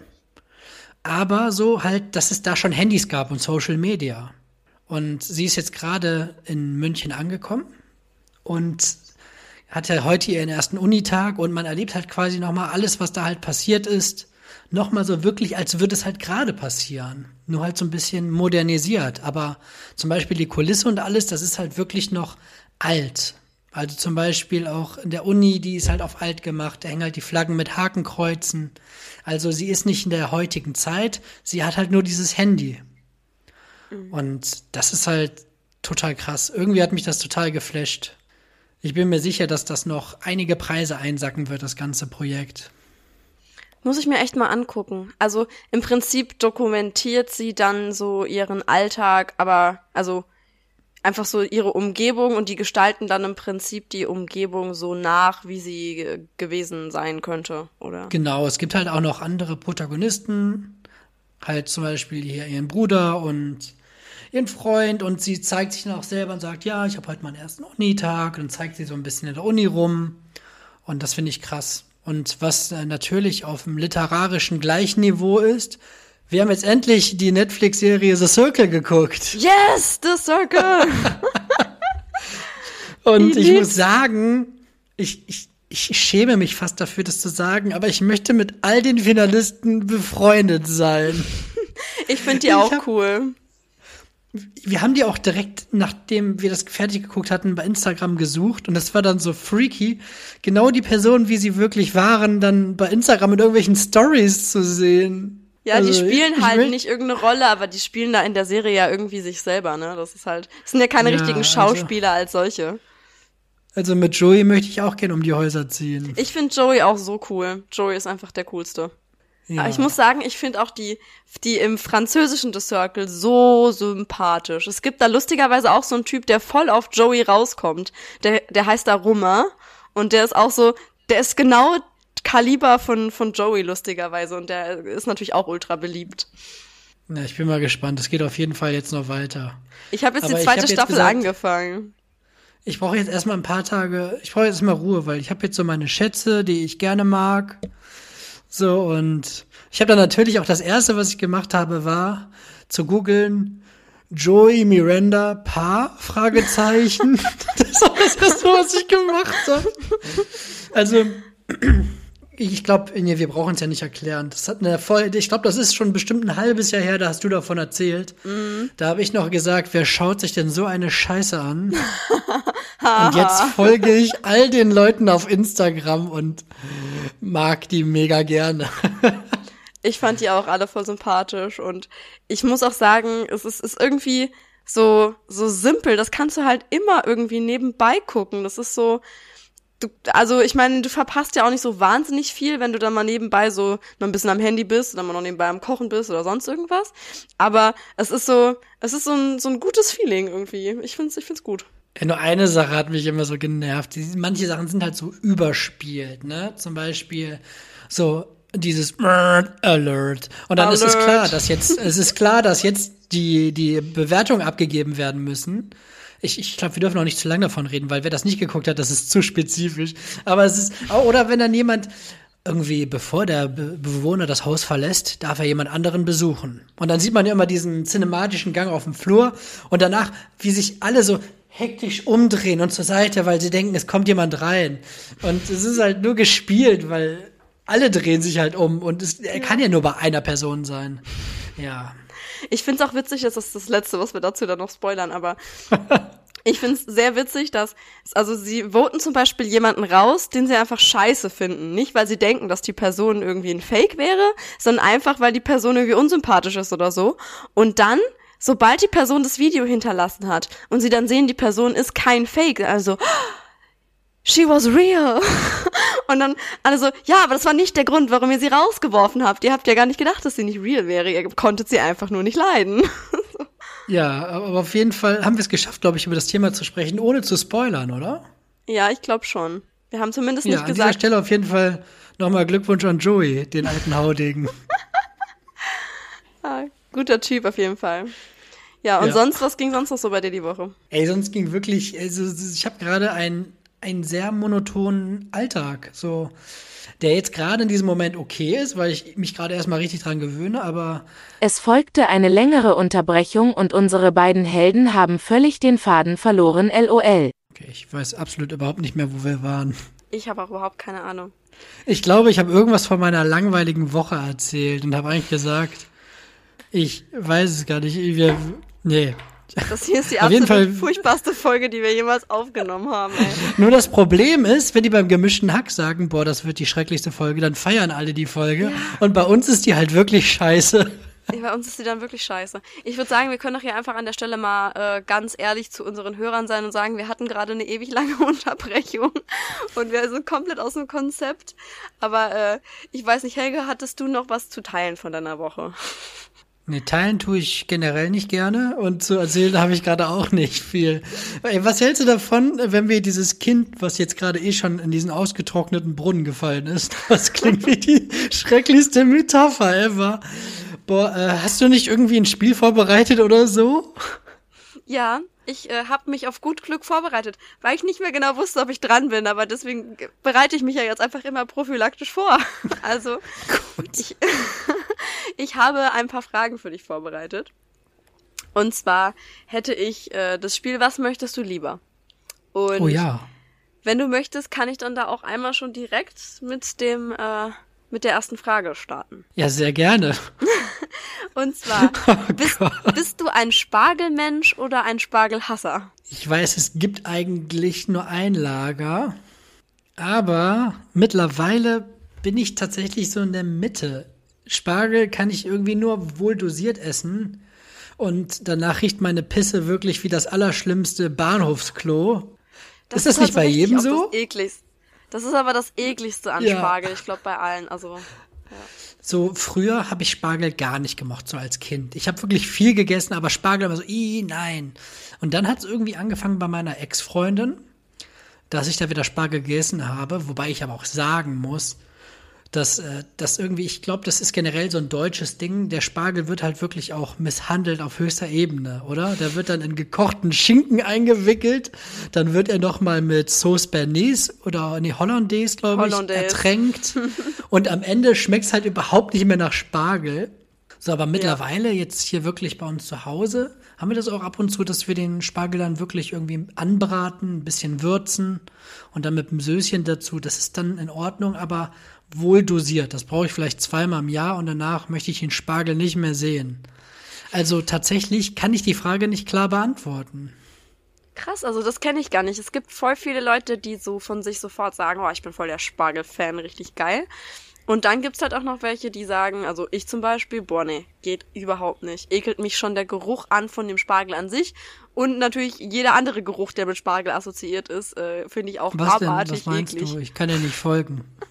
aber so halt, dass es da schon Handys gab und Social Media. Und sie ist jetzt gerade in München angekommen und hatte heute ihren ersten Unitag und man erlebt halt quasi nochmal alles, was da halt passiert ist nochmal so wirklich, als würde es halt gerade passieren. Nur halt so ein bisschen modernisiert. Aber zum Beispiel die Kulisse und alles, das ist halt wirklich noch alt. Also zum Beispiel auch in der Uni, die ist halt auf alt gemacht, da hängen halt die Flaggen mit Hakenkreuzen. Also sie ist nicht in der heutigen Zeit, sie hat halt nur dieses Handy. Mhm. Und das ist halt total krass. Irgendwie hat mich das total geflasht. Ich bin mir sicher, dass das noch einige Preise einsacken wird, das ganze Projekt. Muss ich mir echt mal angucken. Also im Prinzip dokumentiert sie dann so ihren Alltag, aber also einfach so ihre Umgebung und die gestalten dann im Prinzip die Umgebung so nach, wie sie gewesen sein könnte, oder? Genau, es gibt halt auch noch andere Protagonisten, halt zum Beispiel hier ihren Bruder und ihren Freund und sie zeigt sich dann auch selber und sagt, ja, ich habe heute meinen ersten Unitag und zeigt sie so ein bisschen in der Uni rum und das finde ich krass. Und was äh, natürlich auf dem literarischen Gleichniveau ist, wir haben jetzt endlich die Netflix-Serie The Circle geguckt. Yes, The Circle! Und ich, ich muss sagen, ich, ich, ich schäme mich fast dafür, das zu sagen, aber ich möchte mit all den Finalisten befreundet sein. Ich finde die auch hab, cool wir haben die auch direkt, nachdem wir das fertig geguckt hatten, bei Instagram gesucht und das war dann so freaky, genau die Personen, wie sie wirklich waren, dann bei Instagram in irgendwelchen Stories zu sehen. Ja, die Also, spielen ich halt möcht- nicht irgendeine Rolle, aber die spielen da in der Serie ja irgendwie sich selber, ne? Das ist halt, das sind ja keine Ja, richtigen also- Schauspieler als solche. Also mit Joey möchte ich auch gern um die Häuser ziehen. Ich finde Joey auch so cool. Joey ist einfach der coolste. Ja. Aber ich muss sagen, ich finde auch die, die im französischen The Circle so sympathisch. Es gibt da lustigerweise auch so einen Typ, der voll auf Joey rauskommt. Der, der heißt da Rummer. Und der ist auch so, der ist genau Kaliber von, von Joey lustigerweise. Und der ist natürlich auch ultra beliebt. Ja, ich bin mal gespannt. Es geht auf jeden Fall jetzt noch weiter. Ich habe jetzt Aber die zweite jetzt Staffel gesagt- angefangen. Ich brauche jetzt erstmal ein paar Tage, ich brauche jetzt mal Ruhe, weil ich habe jetzt so meine Schätze, die ich gerne mag. So, und ich habe dann natürlich auch das erste, was ich gemacht habe, war zu googeln Joey Miranda Paar Fragezeichen. das war das erste, was ich gemacht habe. Also ich glaube, nee, wir brauchen es ja nicht erklären. Das hat eine voll, ich glaube, das ist schon bestimmt ein halbes Jahr her, da hast du davon erzählt. Da habe ich noch gesagt, wer schaut sich denn so eine Scheiße an? und jetzt folge ich all den Leuten auf Instagram und mag die mega gerne. Ich fand die auch alle voll sympathisch und ich muss auch sagen, es ist, ist irgendwie so, so simpel. Das kannst du halt immer irgendwie nebenbei gucken. Das ist so, du, also ich meine, du verpasst ja auch nicht so wahnsinnig viel, wenn du dann mal nebenbei so noch ein bisschen am Handy bist oder mal noch nebenbei am Kochen bist oder sonst irgendwas. Aber es ist so, es ist so ein, so ein gutes Feeling irgendwie. Ich find's, ich find's gut. Ja, nur eine Sache hat mich immer so genervt. Manche Sachen sind halt so überspielt, ne? Zum Beispiel so dieses Alert. Und dann ist es Alert. klar, dass jetzt, es ist klar, dass jetzt die, die Bewertungen abgegeben werden müssen. Ich, ich glaube, wir dürfen auch nicht zu lange davon reden, weil wer das nicht geguckt hat, das ist zu spezifisch. Aber es ist, oder wenn dann jemand irgendwie, bevor der Be Bewohner das Haus verlässt, darf er jemand anderen besuchen. Und dann sieht man ja immer diesen cinematischen Gang auf dem Flur und danach, wie sich alle so hektisch umdrehen und zur Seite, weil sie denken, es kommt jemand rein. Und es ist halt nur gespielt, weil alle drehen sich halt um und es er kann ja nur bei einer Person sein. Ja. Ich find's auch witzig, das ist das Letzte, was wir dazu dann noch spoilern, aber ich find's sehr witzig, dass, also sie voten zum Beispiel jemanden raus, den sie einfach scheiße finden. Nicht, weil sie denken, dass die Person irgendwie ein Fake wäre, sondern einfach, weil die Person irgendwie unsympathisch ist oder so. Und dann, sobald die Person das Video hinterlassen hat und sie dann sehen, die Person ist kein Fake, also she was real. Und dann alle so, ja, aber das war nicht der Grund, warum ihr sie rausgeworfen habt. Ihr habt ja gar nicht gedacht, dass sie nicht real wäre. Ihr konntet sie einfach nur nicht leiden. Ja, aber auf jeden Fall haben wir es geschafft, glaube ich, über das Thema zu sprechen, ohne zu spoilern, oder? Ja, ich glaube schon. Wir haben zumindest Ja, nicht an dieser gesagt. Stelle auf jeden Fall nochmal Glückwunsch an Joey, den alten Haudegen. Ah, guter Typ auf jeden Fall. Ja, und Ja. sonst, was ging sonst noch so bei dir die Woche? Ey, sonst ging wirklich, also ich habe gerade einen, einen sehr monotonen Alltag, so der jetzt gerade in diesem Moment okay ist, weil ich mich gerade erstmal richtig dran gewöhne, aber Es folgte eine längere Unterbrechung und unsere beiden Helden haben völlig den Faden verloren LOL. okay, ich weiß absolut überhaupt nicht mehr, wo wir waren. Ich habe auch überhaupt keine Ahnung. Ich glaube, ich habe irgendwas von meiner langweiligen Woche erzählt und habe eigentlich gesagt, ich weiß es gar nicht, wir, nee. Das hier ist die absolut Fall- furchtbarste Folge, die wir jemals aufgenommen haben, ey. Nur das Problem ist, wenn die beim gemischten Hack sagen, boah, das wird die schrecklichste Folge, dann feiern alle die Folge. Und bei uns ist die halt wirklich scheiße. Ey, Bei uns ist die dann wirklich scheiße. Ich würde sagen, wir können doch hier einfach an der Stelle mal äh, ganz ehrlich zu unseren Hörern sein und sagen, wir hatten gerade eine ewig lange Unterbrechung und wir sind komplett aus dem Konzept. Aber äh, ich weiß nicht, Helge, hattest du noch was zu teilen von deiner Woche? Nee, teilen tue ich generell nicht gerne und zu erzählen habe ich gerade auch nicht viel. Ey, was hältst du davon, wenn wir dieses Kind, was jetzt gerade eh schon in diesen ausgetrockneten Brunnen gefallen ist, das klingt wie die schrecklichste Metapher ever. Boah, äh, hast du nicht irgendwie ein Spiel vorbereitet oder so? Ja, ich äh, habe mich auf gut Glück vorbereitet, weil ich nicht mehr genau wusste, ob ich dran bin, aber deswegen ge- bereite ich mich ja jetzt einfach immer prophylaktisch vor. Also, ich, ich habe ein paar Fragen für dich vorbereitet. Und zwar hätte ich äh, das Spiel Was möchtest du lieber? Und Oh ja. wenn du möchtest, kann ich dann da auch einmal schon direkt mit dem äh, mit der ersten Frage starten. Ja, sehr gerne. Und zwar, Oh bist, bist du ein Spargelmensch oder ein Spargelhasser? Ich weiß, es gibt eigentlich nur ein Lager, aber mittlerweile bin ich tatsächlich so in der Mitte. Spargel kann ich irgendwie nur wohl dosiert essen. Und danach riecht meine Pisse wirklich wie das allerschlimmste Bahnhofsklo. Das ist das nicht bei jedem so? Das, ekligste. Das ist aber das ekligste an Ja. Spargel, ich glaube bei allen. Also So früher habe ich Spargel gar nicht gemocht, so als Kind. Ich habe wirklich viel gegessen, aber Spargel war so, i nein. Und dann hat es irgendwie angefangen bei meiner Ex-Freundin, dass ich da wieder Spargel gegessen habe, wobei ich aber auch sagen muss, dass äh, das irgendwie, ich glaube, das ist generell so ein deutsches Ding. Der Spargel wird halt wirklich auch misshandelt auf höchster Ebene, oder? Der wird dann in gekochten Schinken eingewickelt, dann wird er noch mal mit Sauce Bernays oder nee, Hollandaise, glaube ich, Hollandaise. ertränkt. Und am Ende schmeckt's halt überhaupt nicht mehr nach Spargel. So, aber mittlerweile jetzt hier wirklich bei uns zu Hause haben wir das auch ab und zu, dass wir den Spargel dann wirklich irgendwie anbraten, ein bisschen würzen und dann mit einem Söschen dazu. Das ist dann in Ordnung, aber wohl dosiert. Das brauche ich vielleicht zweimal im Jahr und danach möchte ich den Spargel nicht mehr sehen. Also tatsächlich kann ich die Frage nicht klar beantworten. krass, also das kenne ich gar nicht. Es gibt voll viele Leute, die so von sich sofort sagen, oh, ich bin voll der Spargel-Fan, richtig geil. Und dann gibt's halt auch noch welche, die sagen, also ich zum Beispiel, boah, nee, geht überhaupt nicht. Ekelt mich schon der Geruch an von dem Spargel an sich. Und natürlich jeder andere Geruch, der mit Spargel assoziiert ist, äh, finde ich auch Was denn? abartig Was meinst eklig. du? Ich kann ja nicht folgen.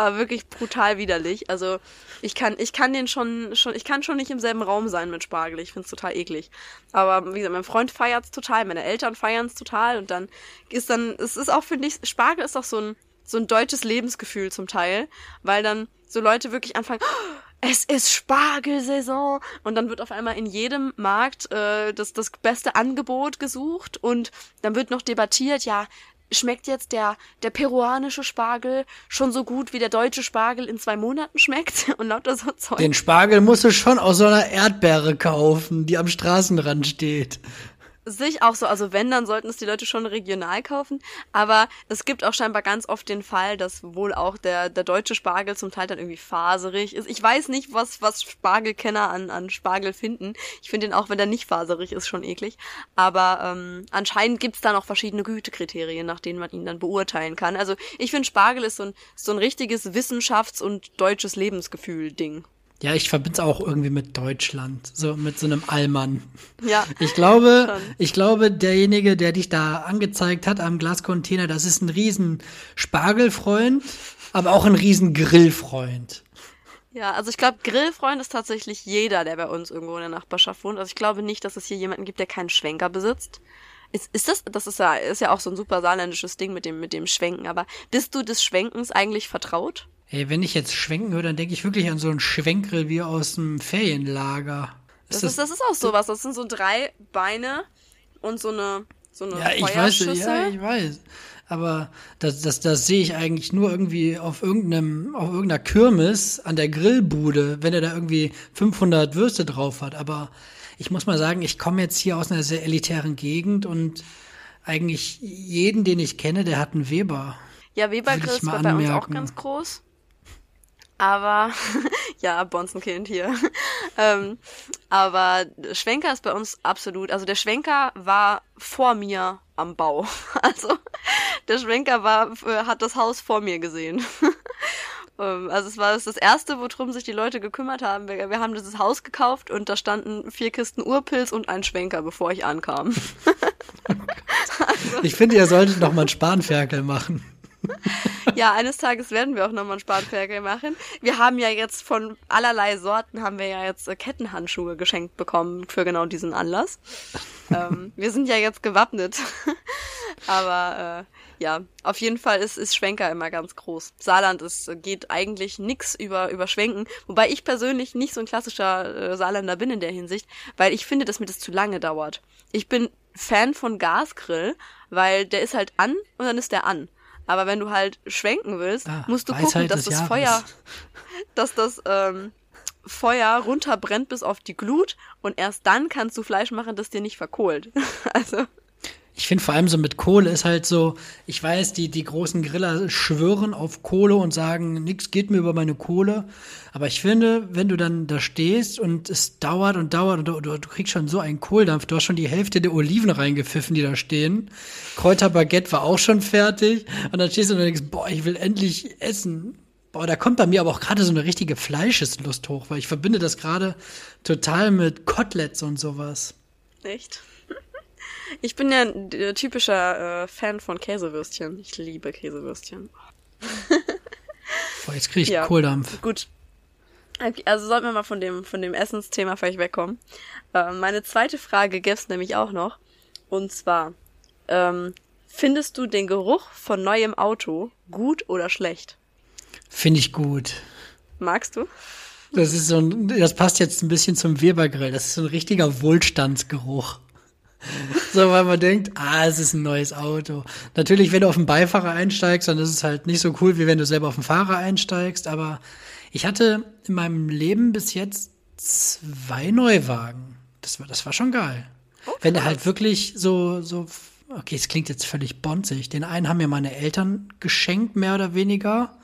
aber wirklich brutal widerlich. Also ich kann, ich kann den schon, schon, ich kann schon nicht im selben Raum sein mit Spargel. Ich find's total eklig. Aber wie gesagt, mein Freund feiert's total, meine Eltern feiern's total und dann ist dann, es ist auch finde ich, Spargel ist auch so ein so ein deutsches Lebensgefühl zum Teil, weil dann so Leute wirklich anfangen. "Oh, Es ist Spargelsaison und dann wird auf einmal in jedem Markt äh, das, das beste Angebot gesucht und dann wird noch debattiert, ja, schmeckt jetzt der, der peruanische Spargel schon so gut wie der deutsche Spargel in zwei Monaten schmeckt und lauter so Zeug. Den Spargel musst du schon aus so einer Erdbeere kaufen, die am Straßenrand steht. Sich auch so, also wenn, dann sollten es die Leute schon regional kaufen. Aber es gibt auch scheinbar ganz oft den Fall, dass wohl auch der, der deutsche Spargel zum Teil dann irgendwie faserig ist. Ich weiß nicht, was, was Spargelkenner an, an Spargel finden. Ich finde den auch, wenn der nicht faserig ist, schon eklig. Aber ähm, anscheinend gibt's da noch verschiedene Gütekriterien, nach denen man ihn dann beurteilen kann. Also ich finde, Spargel ist so ein, so ein richtiges Wissenschafts- und deutsches Lebensgefühl-Ding. Ja, ich verbinde es auch irgendwie mit Deutschland, so mit so einem Allmann. Ja. Ich glaube, Schon. ich glaube, derjenige, der dich da angezeigt hat am Glascontainer, das ist ein riesen Spargelfreund, aber auch ein riesen Grillfreund. Ja, also ich glaube, Grillfreund ist tatsächlich jeder, der bei uns irgendwo in der Nachbarschaft wohnt. Also ich glaube nicht, dass es hier jemanden gibt, der keinen Schwenker besitzt. Ist, ist das, das ist ja, ist ja auch so ein super saarländisches Ding mit dem, mit dem Schwenken, aber bist du des Schwenkens eigentlich vertraut? Ey, wenn ich jetzt schwenken würde, dann denke ich wirklich an so einen Schwenkgrill wie aus dem Ferienlager. Das, ist, das ist auch sowas. Das sind so drei Beine und so eine, so eine ja, ich weiß, ja, ich weiß. Aber das, das, das sehe ich eigentlich nur irgendwie auf irgendeinem, auf irgendeiner Kirmes an der Grillbude, wenn er da irgendwie 500 Würste drauf hat. Aber ich muss mal sagen, ich komme jetzt hier aus einer sehr elitären Gegend und eigentlich jeden, den ich kenne, der hat einen Weber. Ja, Webergrill ist bei uns auch anmerken. ganz groß. Aber, ja, Bonzenkind hier. ähm, aber Schwenker ist bei uns absolut, also der Schwenker war vor mir am Bau. Also, der Schwenker war, äh, hat das Haus vor mir gesehen. Ähm, Also es war das erste, worum sich die Leute gekümmert haben. Wir, wir haben dieses Haus gekauft und da standen vier Kisten Urpilz und ein Schwenker, bevor ich ankam. Ich finde, ihr solltet noch mal einen Spanferkel machen. Ja, eines Tages werden wir auch nochmal einen Spanferkel machen. Wir haben ja jetzt von allerlei Sorten haben wir ja jetzt äh, Kettenhandschuhe geschenkt bekommen für genau diesen Anlass. ähm, wir sind ja jetzt gewappnet. Aber äh, ja, auf jeden Fall ist, ist Schwenker immer ganz groß. Saarland ist, geht eigentlich nix über, über Schwenken. Wobei ich persönlich nicht so ein klassischer äh, Saarländer bin in der Hinsicht, weil ich finde, dass mir das zu lange dauert. Ich bin Fan von Gasgrill, weil der ist halt an und dann ist der an. Aber wenn du halt schwenken willst, Ah, musst du Weisheit gucken, dass des das Jahres. Feuer, dass das ähm, Feuer runterbrennt bis auf die Glut und erst dann kannst du Fleisch machen, das dir nicht verkohlt. also Ich finde vor allem so mit Kohle ist halt so, ich weiß, die, die großen Griller schwören auf Kohle und sagen, nichts geht mir über meine Kohle. Aber ich finde, wenn du dann da stehst und es dauert und dauert und du, du, kriegst schon so einen Kohldampf, du hast schon die Hälfte der Oliven reingepfiffen, die da stehen. Kräuterbaguette war auch schon fertig. Und dann stehst du und denkst, boah, ich will endlich essen. boah, da kommt bei mir aber auch gerade so eine richtige Fleischeslust hoch, weil ich verbinde das gerade total mit Koteletts und sowas. Echt? Ich bin ja ein typischer äh, Fan von Käsewürstchen. Ich liebe Käsewürstchen. Boah, jetzt kriege ich Ja. Kohldampf. Gut. Also sollten wir mal von dem, von dem Essensthema vielleicht wegkommen. Äh, meine zweite Frage gäbe es nämlich auch noch. Und zwar, ähm, findest du den Geruch von neuem Auto gut oder schlecht? Finde ich gut. Magst du? Das ist so ein, das passt jetzt ein bisschen zum Webergrill. Das ist so ein richtiger Wohlstandsgeruch. So, weil man denkt, ah, es ist ein neues Auto. Natürlich, wenn du auf den Beifahrer einsteigst, dann ist es halt nicht so cool, wie wenn du selber auf den Fahrer einsteigst. Aber ich hatte in meinem Leben bis jetzt zwei Neuwagen. Das war, das war schon geil. wenn der halt wirklich so, so, okay, es klingt jetzt völlig bonzig. Den einen haben mir meine Eltern geschenkt, mehr oder weniger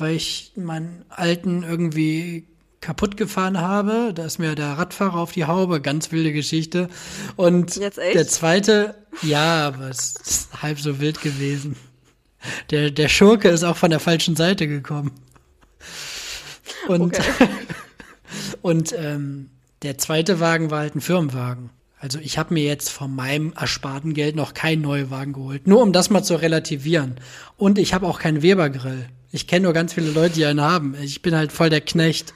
weil ich meinen alten irgendwie kaputt gefahren habe. Da ist mir der Radfahrer auf die Haube, ganz wilde Geschichte. Und der zweite, ja, aber es ist halb so wild gewesen. Der, der Schurke ist auch von der falschen Seite gekommen. Und, Okay. und ähm, der zweite Wagen war halt ein Firmenwagen. Also ich habe mir jetzt von meinem ersparten Geld noch keinen Neuwagen geholt. Nur um das mal zu relativieren. Und ich habe auch keinen Webergrill. Ich kenne nur ganz viele Leute, die einen haben. Ich bin halt voll der Knecht.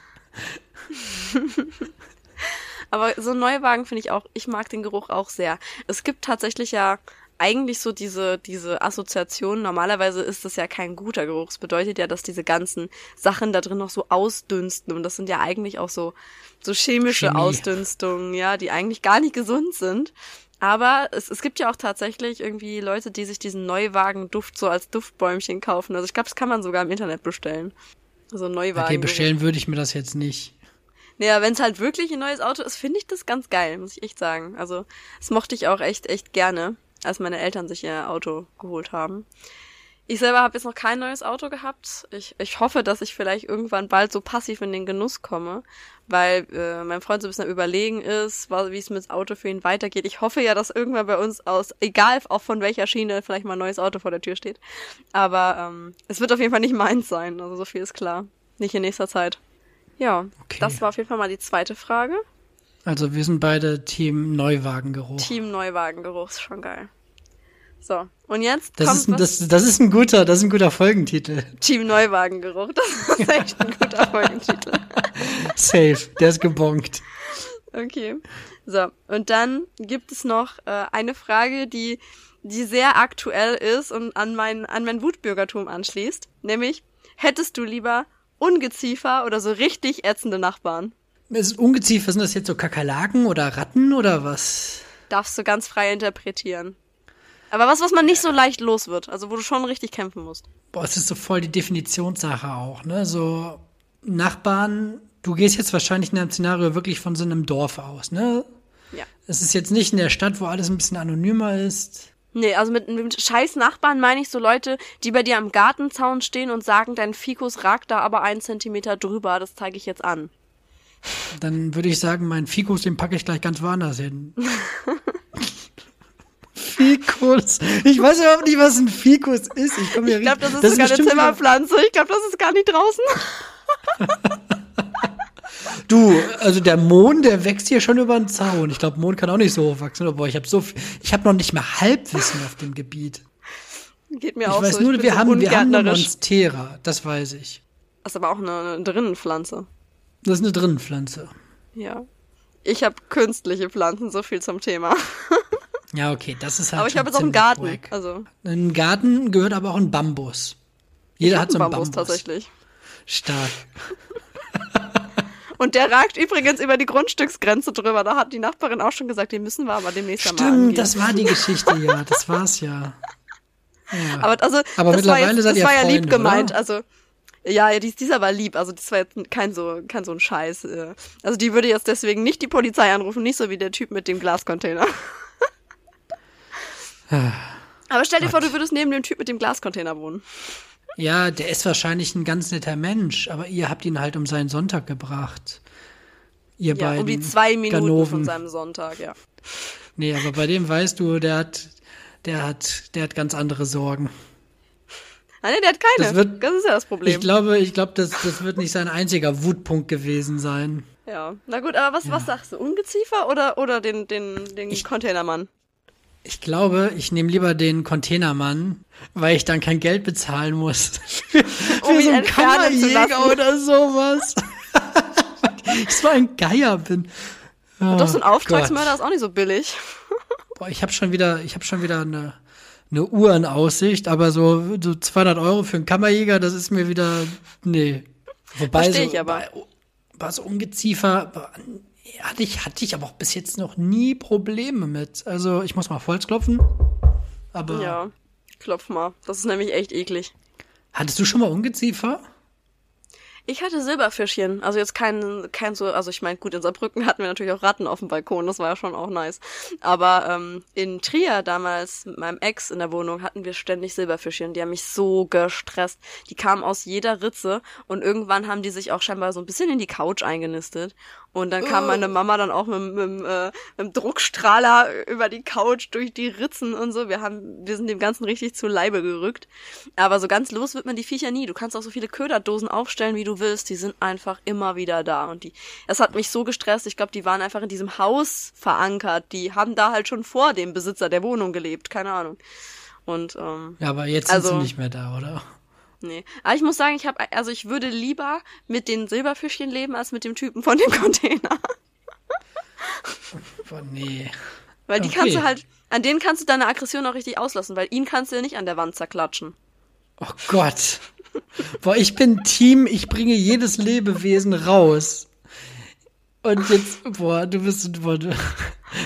Aber so ein Neuwagen finde ich auch, ich mag den Geruch auch sehr. Es gibt tatsächlich ja eigentlich so diese, diese Assoziation. Normalerweise ist das ja kein guter Geruch. Es bedeutet ja, dass diese ganzen Sachen da drin noch so ausdünsten. Und das sind ja eigentlich auch so, so chemische Chemie. Ausdünstungen, ja, die eigentlich gar nicht gesund sind. Aber es, es gibt ja auch tatsächlich irgendwie Leute, die sich diesen Neuwagen-Duft so als Duftbäumchen kaufen. Also ich glaube, das kann man sogar im Internet bestellen. So ein Neuwagen. Okay, bestellen würde ich mir das jetzt nicht. Naja, wenn es halt wirklich ein neues Auto ist, finde ich das ganz geil, muss ich echt sagen. Also, das mochte ich auch echt, echt gerne, als meine Eltern sich ihr Auto geholt haben. Ich selber habe jetzt noch kein neues Auto gehabt. Ich, ich hoffe, dass ich vielleicht irgendwann bald so passiv in den Genuss komme, weil äh, mein Freund so ein bisschen am Überlegen ist, wie es mit dem Auto für ihn weitergeht. Ich hoffe ja, dass irgendwann bei uns aus, egal auch von welcher Schiene, vielleicht mal ein neues Auto vor der Tür steht. Aber ähm, es wird auf jeden Fall nicht meins sein. Also so viel ist klar. Nicht in nächster Zeit. Ja, Okay. das war auf jeden Fall mal die zweite Frage. Also wir sind beide Team Neuwagengeruch. Team Neuwagengeruch ist schon geil. So, und jetzt Das kommt ist, ein, das, das ist ein guter, das ist ein guter Folgentitel. Team Neuwagengeruch. Das ist echt ein guter Folgentitel. Safe, der ist gebonkt. Okay. So, und dann gibt es noch äh, eine Frage, die, die sehr aktuell ist und an mein, an mein Wutbürgertum anschließt. Nämlich, hättest du lieber Ungeziefer oder so richtig ätzende Nachbarn? Ist Ungeziefer, sind das jetzt so Kakerlaken oder Ratten oder was? Darfst du ganz frei interpretieren. Aber was, was man nicht so leicht los wird, also wo du schon richtig kämpfen musst. Boah, es ist so voll die Definitionssache auch, ne? So Nachbarn, du gehst jetzt wahrscheinlich in einem Szenario wirklich von so einem Dorf aus, ne? Ja. Es ist jetzt nicht in der Stadt, wo alles ein bisschen anonymer ist. Nee, also mit, mit scheiß Nachbarn meine ich so Leute, die bei dir am Gartenzaun stehen und sagen, dein Fikus ragt da aber einen Zentimeter drüber, das zeige ich jetzt an. Dann würde ich sagen, meinen Fikus, den packe ich gleich ganz woanders hin. Fikus. Ich weiß überhaupt nicht, was ein Fikus ist. Ich, Ich glaube, das ist sogar eine bestimmt wieder- Zimmerpflanze. Ich glaube, das ist gar nicht draußen. Du, also der Mohn, der wächst hier schon über den Zaun. Ich glaube, Mohn kann auch nicht so hoch wachsen. Aber ich habe so, viel- ich habe noch nicht mal Halbwissen auf dem Gebiet. Geht mir Ich auch weiß so. nur, ich wir so haben, wir haben eine. Monstera. Das weiß ich. Das ist aber auch eine, eine Drinnenpflanze. Das ist eine Drinnenpflanze. Ja. Ich habe künstliche Pflanzen, so viel zum Thema. Ja, okay, das ist halt aber ich habe jetzt auch einen Garten. wack. Also, Ein Garten gehört aber auch ein Bambus. Jeder hat so einen Bambus Bambus. tatsächlich. Stark. Und der ragt übrigens über die Grundstücksgrenze drüber. Da hat die Nachbarin auch schon gesagt, den müssen wir aber demnächst einmal angehen. Stimmt, das war die Geschichte, ja. Das war's ja. ja. Aber also, Aber das war, mittlerweile jetzt, seid das ihr war ja lieb gemeint. oder? Also, ja, ja, dies, dieser war lieb. Also, das war jetzt kein so, kein so ein Scheiß. äh. Also, die würde jetzt deswegen nicht die Polizei anrufen, nicht so wie der Typ mit dem Glascontainer. Aber stell dir vor, du würdest neben dem Typ mit dem Glascontainer wohnen. ja, der ist wahrscheinlich ein ganz netter Mensch, aber ihr habt ihn halt um seinen Sonntag gebracht. Ihr Ja, beiden. um die zwei Minuten Ganoven. von seinem Sonntag, ja. Nee, aber bei dem weißt du, der hat, der hat, der hat ganz andere Sorgen. Ah, nee, der hat keine. Das, wird, das ist ja das Problem. Ich glaube, ich glaube, das, das wird nicht sein einziger Wutpunkt gewesen sein. Ja, na gut, aber was, ja. was sagst du? Ungeziefer oder, oder den, den, den ich, Containermann? Ich glaube, ich nehme lieber den Containermann, weil ich dann kein Geld bezahlen muss. um ihn so ein Kammerjäger oder sowas. ich so ein Geier bin. Oh, Doch so ein Auftragsmörder Gott. ist auch nicht so billig. Boah, ich habe schon wieder, ich habe schon wieder eine, eine Uhr in Aussicht, aber so, so 200 Euro für einen Kammerjäger, das ist mir wieder, nee. Wobei Versteh so, ich aber. Bei, bei so Ungeziefer hatte ich, hatte ich aber auch bis jetzt noch nie Probleme mit. Also ich muss mal auf Holz klopfen. Aber. Ja, klopf mal. Das ist nämlich echt eklig. Hattest du schon mal Ungeziefer? Ich hatte Silberfischchen, also jetzt kein, kein so, also ich meine, gut, in Saarbrücken hatten wir natürlich auch Ratten auf dem Balkon, das war ja schon auch nice. Aber ähm, in Trier damals mit meinem Ex in der Wohnung hatten wir ständig Silberfischchen, die haben mich so gestresst. Die kamen aus jeder Ritze und irgendwann haben die sich auch scheinbar so ein bisschen in die Couch eingenistet und dann kam meine Mama dann auch mit, mit, äh, mit dem Druckstrahler über die Couch durch die Ritzen und so. Wir haben, wir sind dem Ganzen richtig zu Leibe gerückt. Aber so ganz los wird man die Viecher nie. Du kannst auch so viele Köderdosen aufstellen, wie du willst. Die sind einfach immer wieder da. Und die, es hat mich so gestresst. Ich glaube, die waren einfach in diesem Haus verankert. Die haben da halt schon vor dem Besitzer der Wohnung gelebt. Keine Ahnung. Und, ähm, Ja, aber jetzt also, sind sie nicht mehr da, oder? Nee. Aber ich muss sagen, ich habe, also ich würde lieber mit den Silberfischchen leben, als mit dem Typen von dem Container. Boah, nee. Weil die okay. kannst du halt, an denen kannst du deine Aggression auch richtig auslassen, weil ihn kannst du ja nicht an der Wand zerklatschen. Oh Gott. Boah, ich bin Team, ich bringe jedes Lebewesen raus. Und jetzt, boah, du bist, boah, du,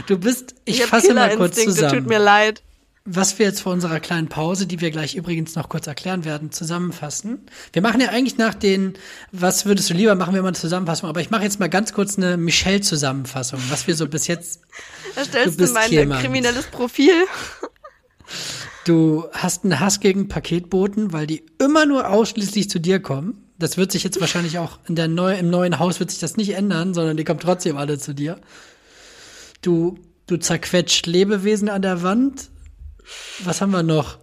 du bist, ich, ich fasse mal kurz zusammen. Tut mir leid was wir jetzt vor unserer kleinen Pause, die wir gleich übrigens noch kurz erklären werden, zusammenfassen. Wir machen ja eigentlich nach den, was würdest du lieber machen, wir mal eine Zusammenfassung, aber ich mache jetzt mal ganz kurz eine Michelle-Zusammenfassung, was wir so bis jetzt. Erstellst du, du mein jemand. kriminelles Profil? Du hast einen Hass gegen Paketboten, weil die immer nur ausschließlich zu dir kommen. Das wird sich jetzt wahrscheinlich auch in der neu, im neuen Haus wird sich das nicht ändern, sondern die kommen trotzdem alle zu dir. Du, du zerquetscht Lebewesen an der Wand, was haben wir noch?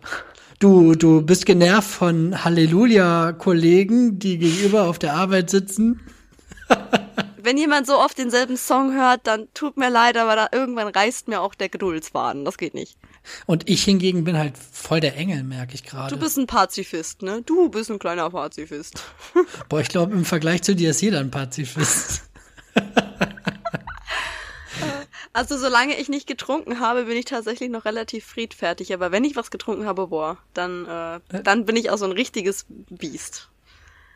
Du, du bist genervt von Halleluja-Kollegen, die gegenüber auf der Arbeit sitzen. Wenn jemand so oft denselben Song hört, dann tut mir leid, aber da irgendwann reißt mir auch der Geduldsfaden. Das geht nicht. Und ich hingegen bin halt voll der Engel, merke ich gerade. Du bist ein Pazifist, ne? Du bist ein kleiner Pazifist. Boah, ich glaube, im Vergleich zu dir ist jeder ein Pazifist. Also solange ich nicht getrunken habe, bin ich tatsächlich noch relativ friedfertig. Aber wenn ich was getrunken habe, boah, dann, äh, dann bin ich auch so ein richtiges Biest.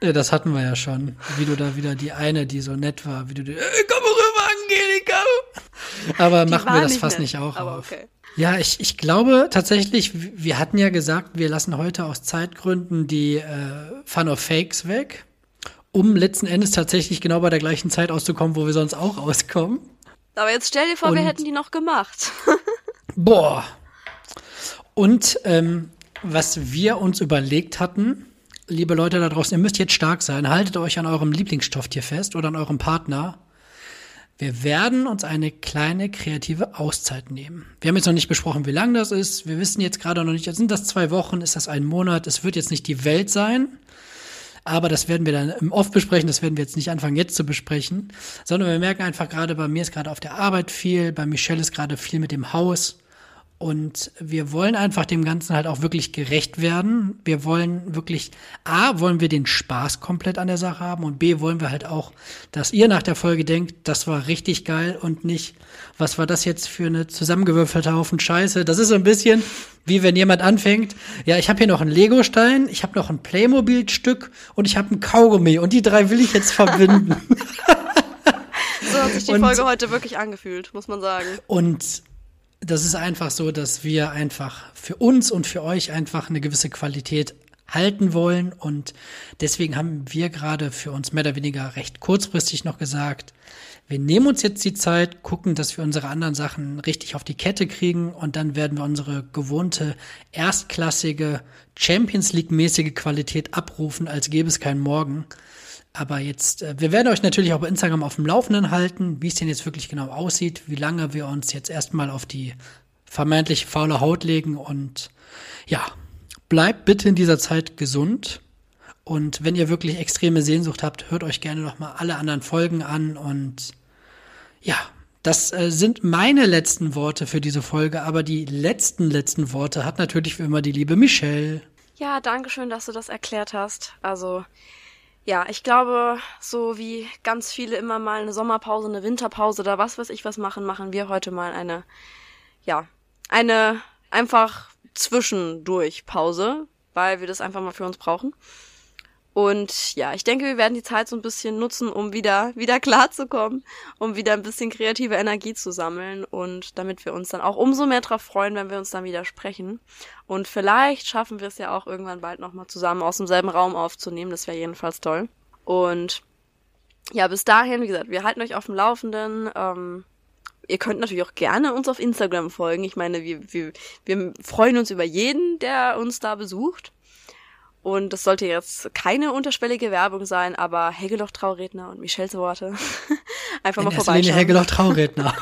Ja, das hatten wir ja schon. Wie du da wieder die eine, die so nett war, wie du die, äh, komm rüber, Angelika. Aber die machen wir das fast nicht auch aber auf. Okay. Ja, ich, ich glaube tatsächlich, wir hatten ja gesagt, wir lassen heute aus Zeitgründen die äh, Fun of Fakes weg, um letzten Endes tatsächlich genau bei der gleichen Zeit auszukommen, wo wir sonst auch auskommen. Aber jetzt stell dir vor, und, wir hätten die noch gemacht. boah. Und ähm, was wir uns überlegt hatten, liebe Leute da draußen, ihr müsst jetzt stark sein. Haltet euch an eurem Lieblingsstofftier fest oder an eurem Partner. Wir werden uns eine kleine kreative Auszeit nehmen. Wir haben jetzt noch nicht besprochen, wie lang das ist. Wir wissen jetzt gerade noch nicht, sind das zwei Wochen, ist das ein Monat? Es wird jetzt nicht die Welt sein. Aber das werden wir dann Off besprechen, das werden wir jetzt nicht anfangen jetzt zu besprechen, sondern wir merken einfach gerade, bei mir ist gerade auf der Arbeit viel, bei Michelle ist gerade viel mit dem Haus. Und wir wollen einfach dem Ganzen halt auch wirklich gerecht werden. Wir wollen wirklich, A, wollen wir den Spaß komplett an der Sache haben und B, wollen wir halt auch, dass ihr nach der Folge denkt, das war richtig geil und nicht, was war das jetzt für eine zusammengewürfelte Haufen Scheiße. Das ist so ein bisschen wie wenn jemand anfängt, ja, ich habe hier noch einen Legostein, ich habe noch ein Playmobil-Stück und ich habe ein Kaugummi und die drei will ich jetzt verbinden. so hat sich die und, Folge heute wirklich angefühlt, muss man sagen. Und das ist einfach so, dass wir einfach für uns und für euch einfach eine gewisse Qualität halten wollen. Und deswegen haben wir gerade für uns mehr oder weniger recht kurzfristig noch gesagt, wir nehmen uns jetzt die Zeit, gucken, dass wir unsere anderen Sachen richtig auf die Kette kriegen und dann werden wir unsere gewohnte erstklassige Champions League mäßige Qualität abrufen, als gäbe es keinen Morgen. Aber jetzt, äh, wir werden euch natürlich auch bei Instagram auf dem Laufenden halten, wie es denn jetzt wirklich genau aussieht, wie lange wir uns jetzt erstmal auf die vermeintlich faule Haut legen und ja, bleibt bitte in dieser Zeit gesund. Und wenn ihr wirklich extreme Sehnsucht habt, hört euch gerne noch mal alle anderen Folgen an. Und ja, das äh, sind meine letzten Worte für diese Folge. Aber die letzten, letzten Worte hat natürlich wie immer die liebe Michelle. Ja, danke schön, dass du das erklärt hast. Also, ja, ich glaube, so wie ganz viele immer mal eine Sommerpause, eine Winterpause oder was weiß ich was machen, machen wir heute mal eine, ja, eine einfach zwischendurch Pause, weil wir das einfach mal für uns brauchen. Und ja, ich denke, wir werden die Zeit so ein bisschen nutzen, um wieder, wieder klarzukommen, um wieder ein bisschen kreative Energie zu sammeln und damit wir uns dann auch umso mehr drauf freuen, wenn wir uns dann wieder sprechen. Und vielleicht schaffen wir es ja auch irgendwann bald nochmal zusammen aus demselben Raum aufzunehmen. Das wäre jedenfalls toll. Und ja, bis dahin, wie gesagt, wir halten euch auf dem Laufenden. Ähm, ihr könnt natürlich auch gerne uns auf Instagram folgen. Ich meine, wir, wir, wir freuen uns über jeden, der uns da besucht. Und das sollte jetzt keine unterschwellige Werbung sein, aber Hegeloch Trauredner und Michels Worte. Einfach In mal vorbeischauen. Hegeloch Trauredner.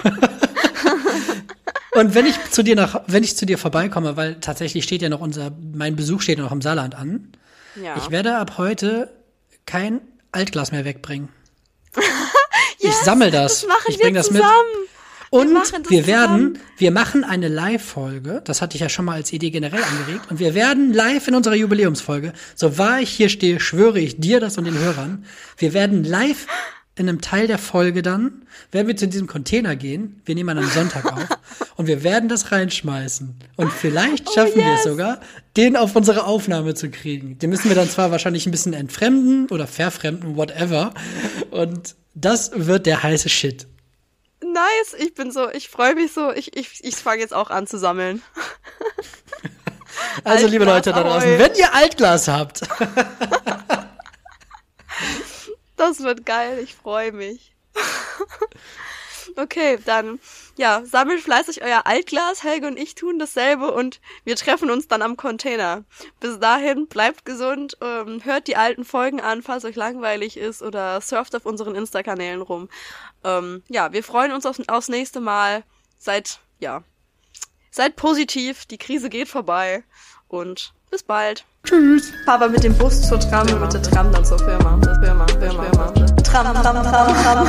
und wenn ich zu dir nach, wenn ich zu dir vorbeikomme, weil tatsächlich steht ja noch unser, mein Besuch steht ja noch im Saarland an. Ja. Ich werde ab heute kein Altglas mehr wegbringen. yes, ich sammel das. Das ich wir bring das mit. Und das wir werden, wir machen eine Live-Folge, das hatte ich ja schon mal als Idee generell angeregt, und wir werden live in unserer Jubiläumsfolge, so wahr ich hier stehe, schwöre ich dir das und den Hörern, wir werden live in einem Teil der Folge dann, werden wir zu diesem Container gehen, wir nehmen an einem Sonntag auf, und wir werden das reinschmeißen. Und vielleicht schaffen wir es yes. sogar, den auf unsere Aufnahme zu kriegen. Den müssen wir dann zwar wahrscheinlich ein bisschen entfremden oder verfremden, whatever, und das wird der heiße Shit. Nice, ich bin so, ich freue mich so, ich, ich, ich fange jetzt auch an zu sammeln. Also, liebe Altglas Leute da draußen, wenn ihr Altglas habt, Das wird geil, ich freue mich. Okay, dann, ja, sammelt fleißig euer Altglas, Helge und ich tun dasselbe und wir treffen uns dann am Container. Bis dahin, bleibt gesund, ähm, hört die alten Folgen an, falls euch langweilig ist oder surft auf unseren Insta-Kanälen rum. Ähm, ja, wir freuen uns aufs, aufs nächste Mal. Seid, ja, seid positiv, die Krise geht vorbei und bis bald. tschüss. Aber mit dem Bus zur Tram und mit der Tram dann zur Firma. Firma, Firma, Firma. Tram, tram, tram, tram.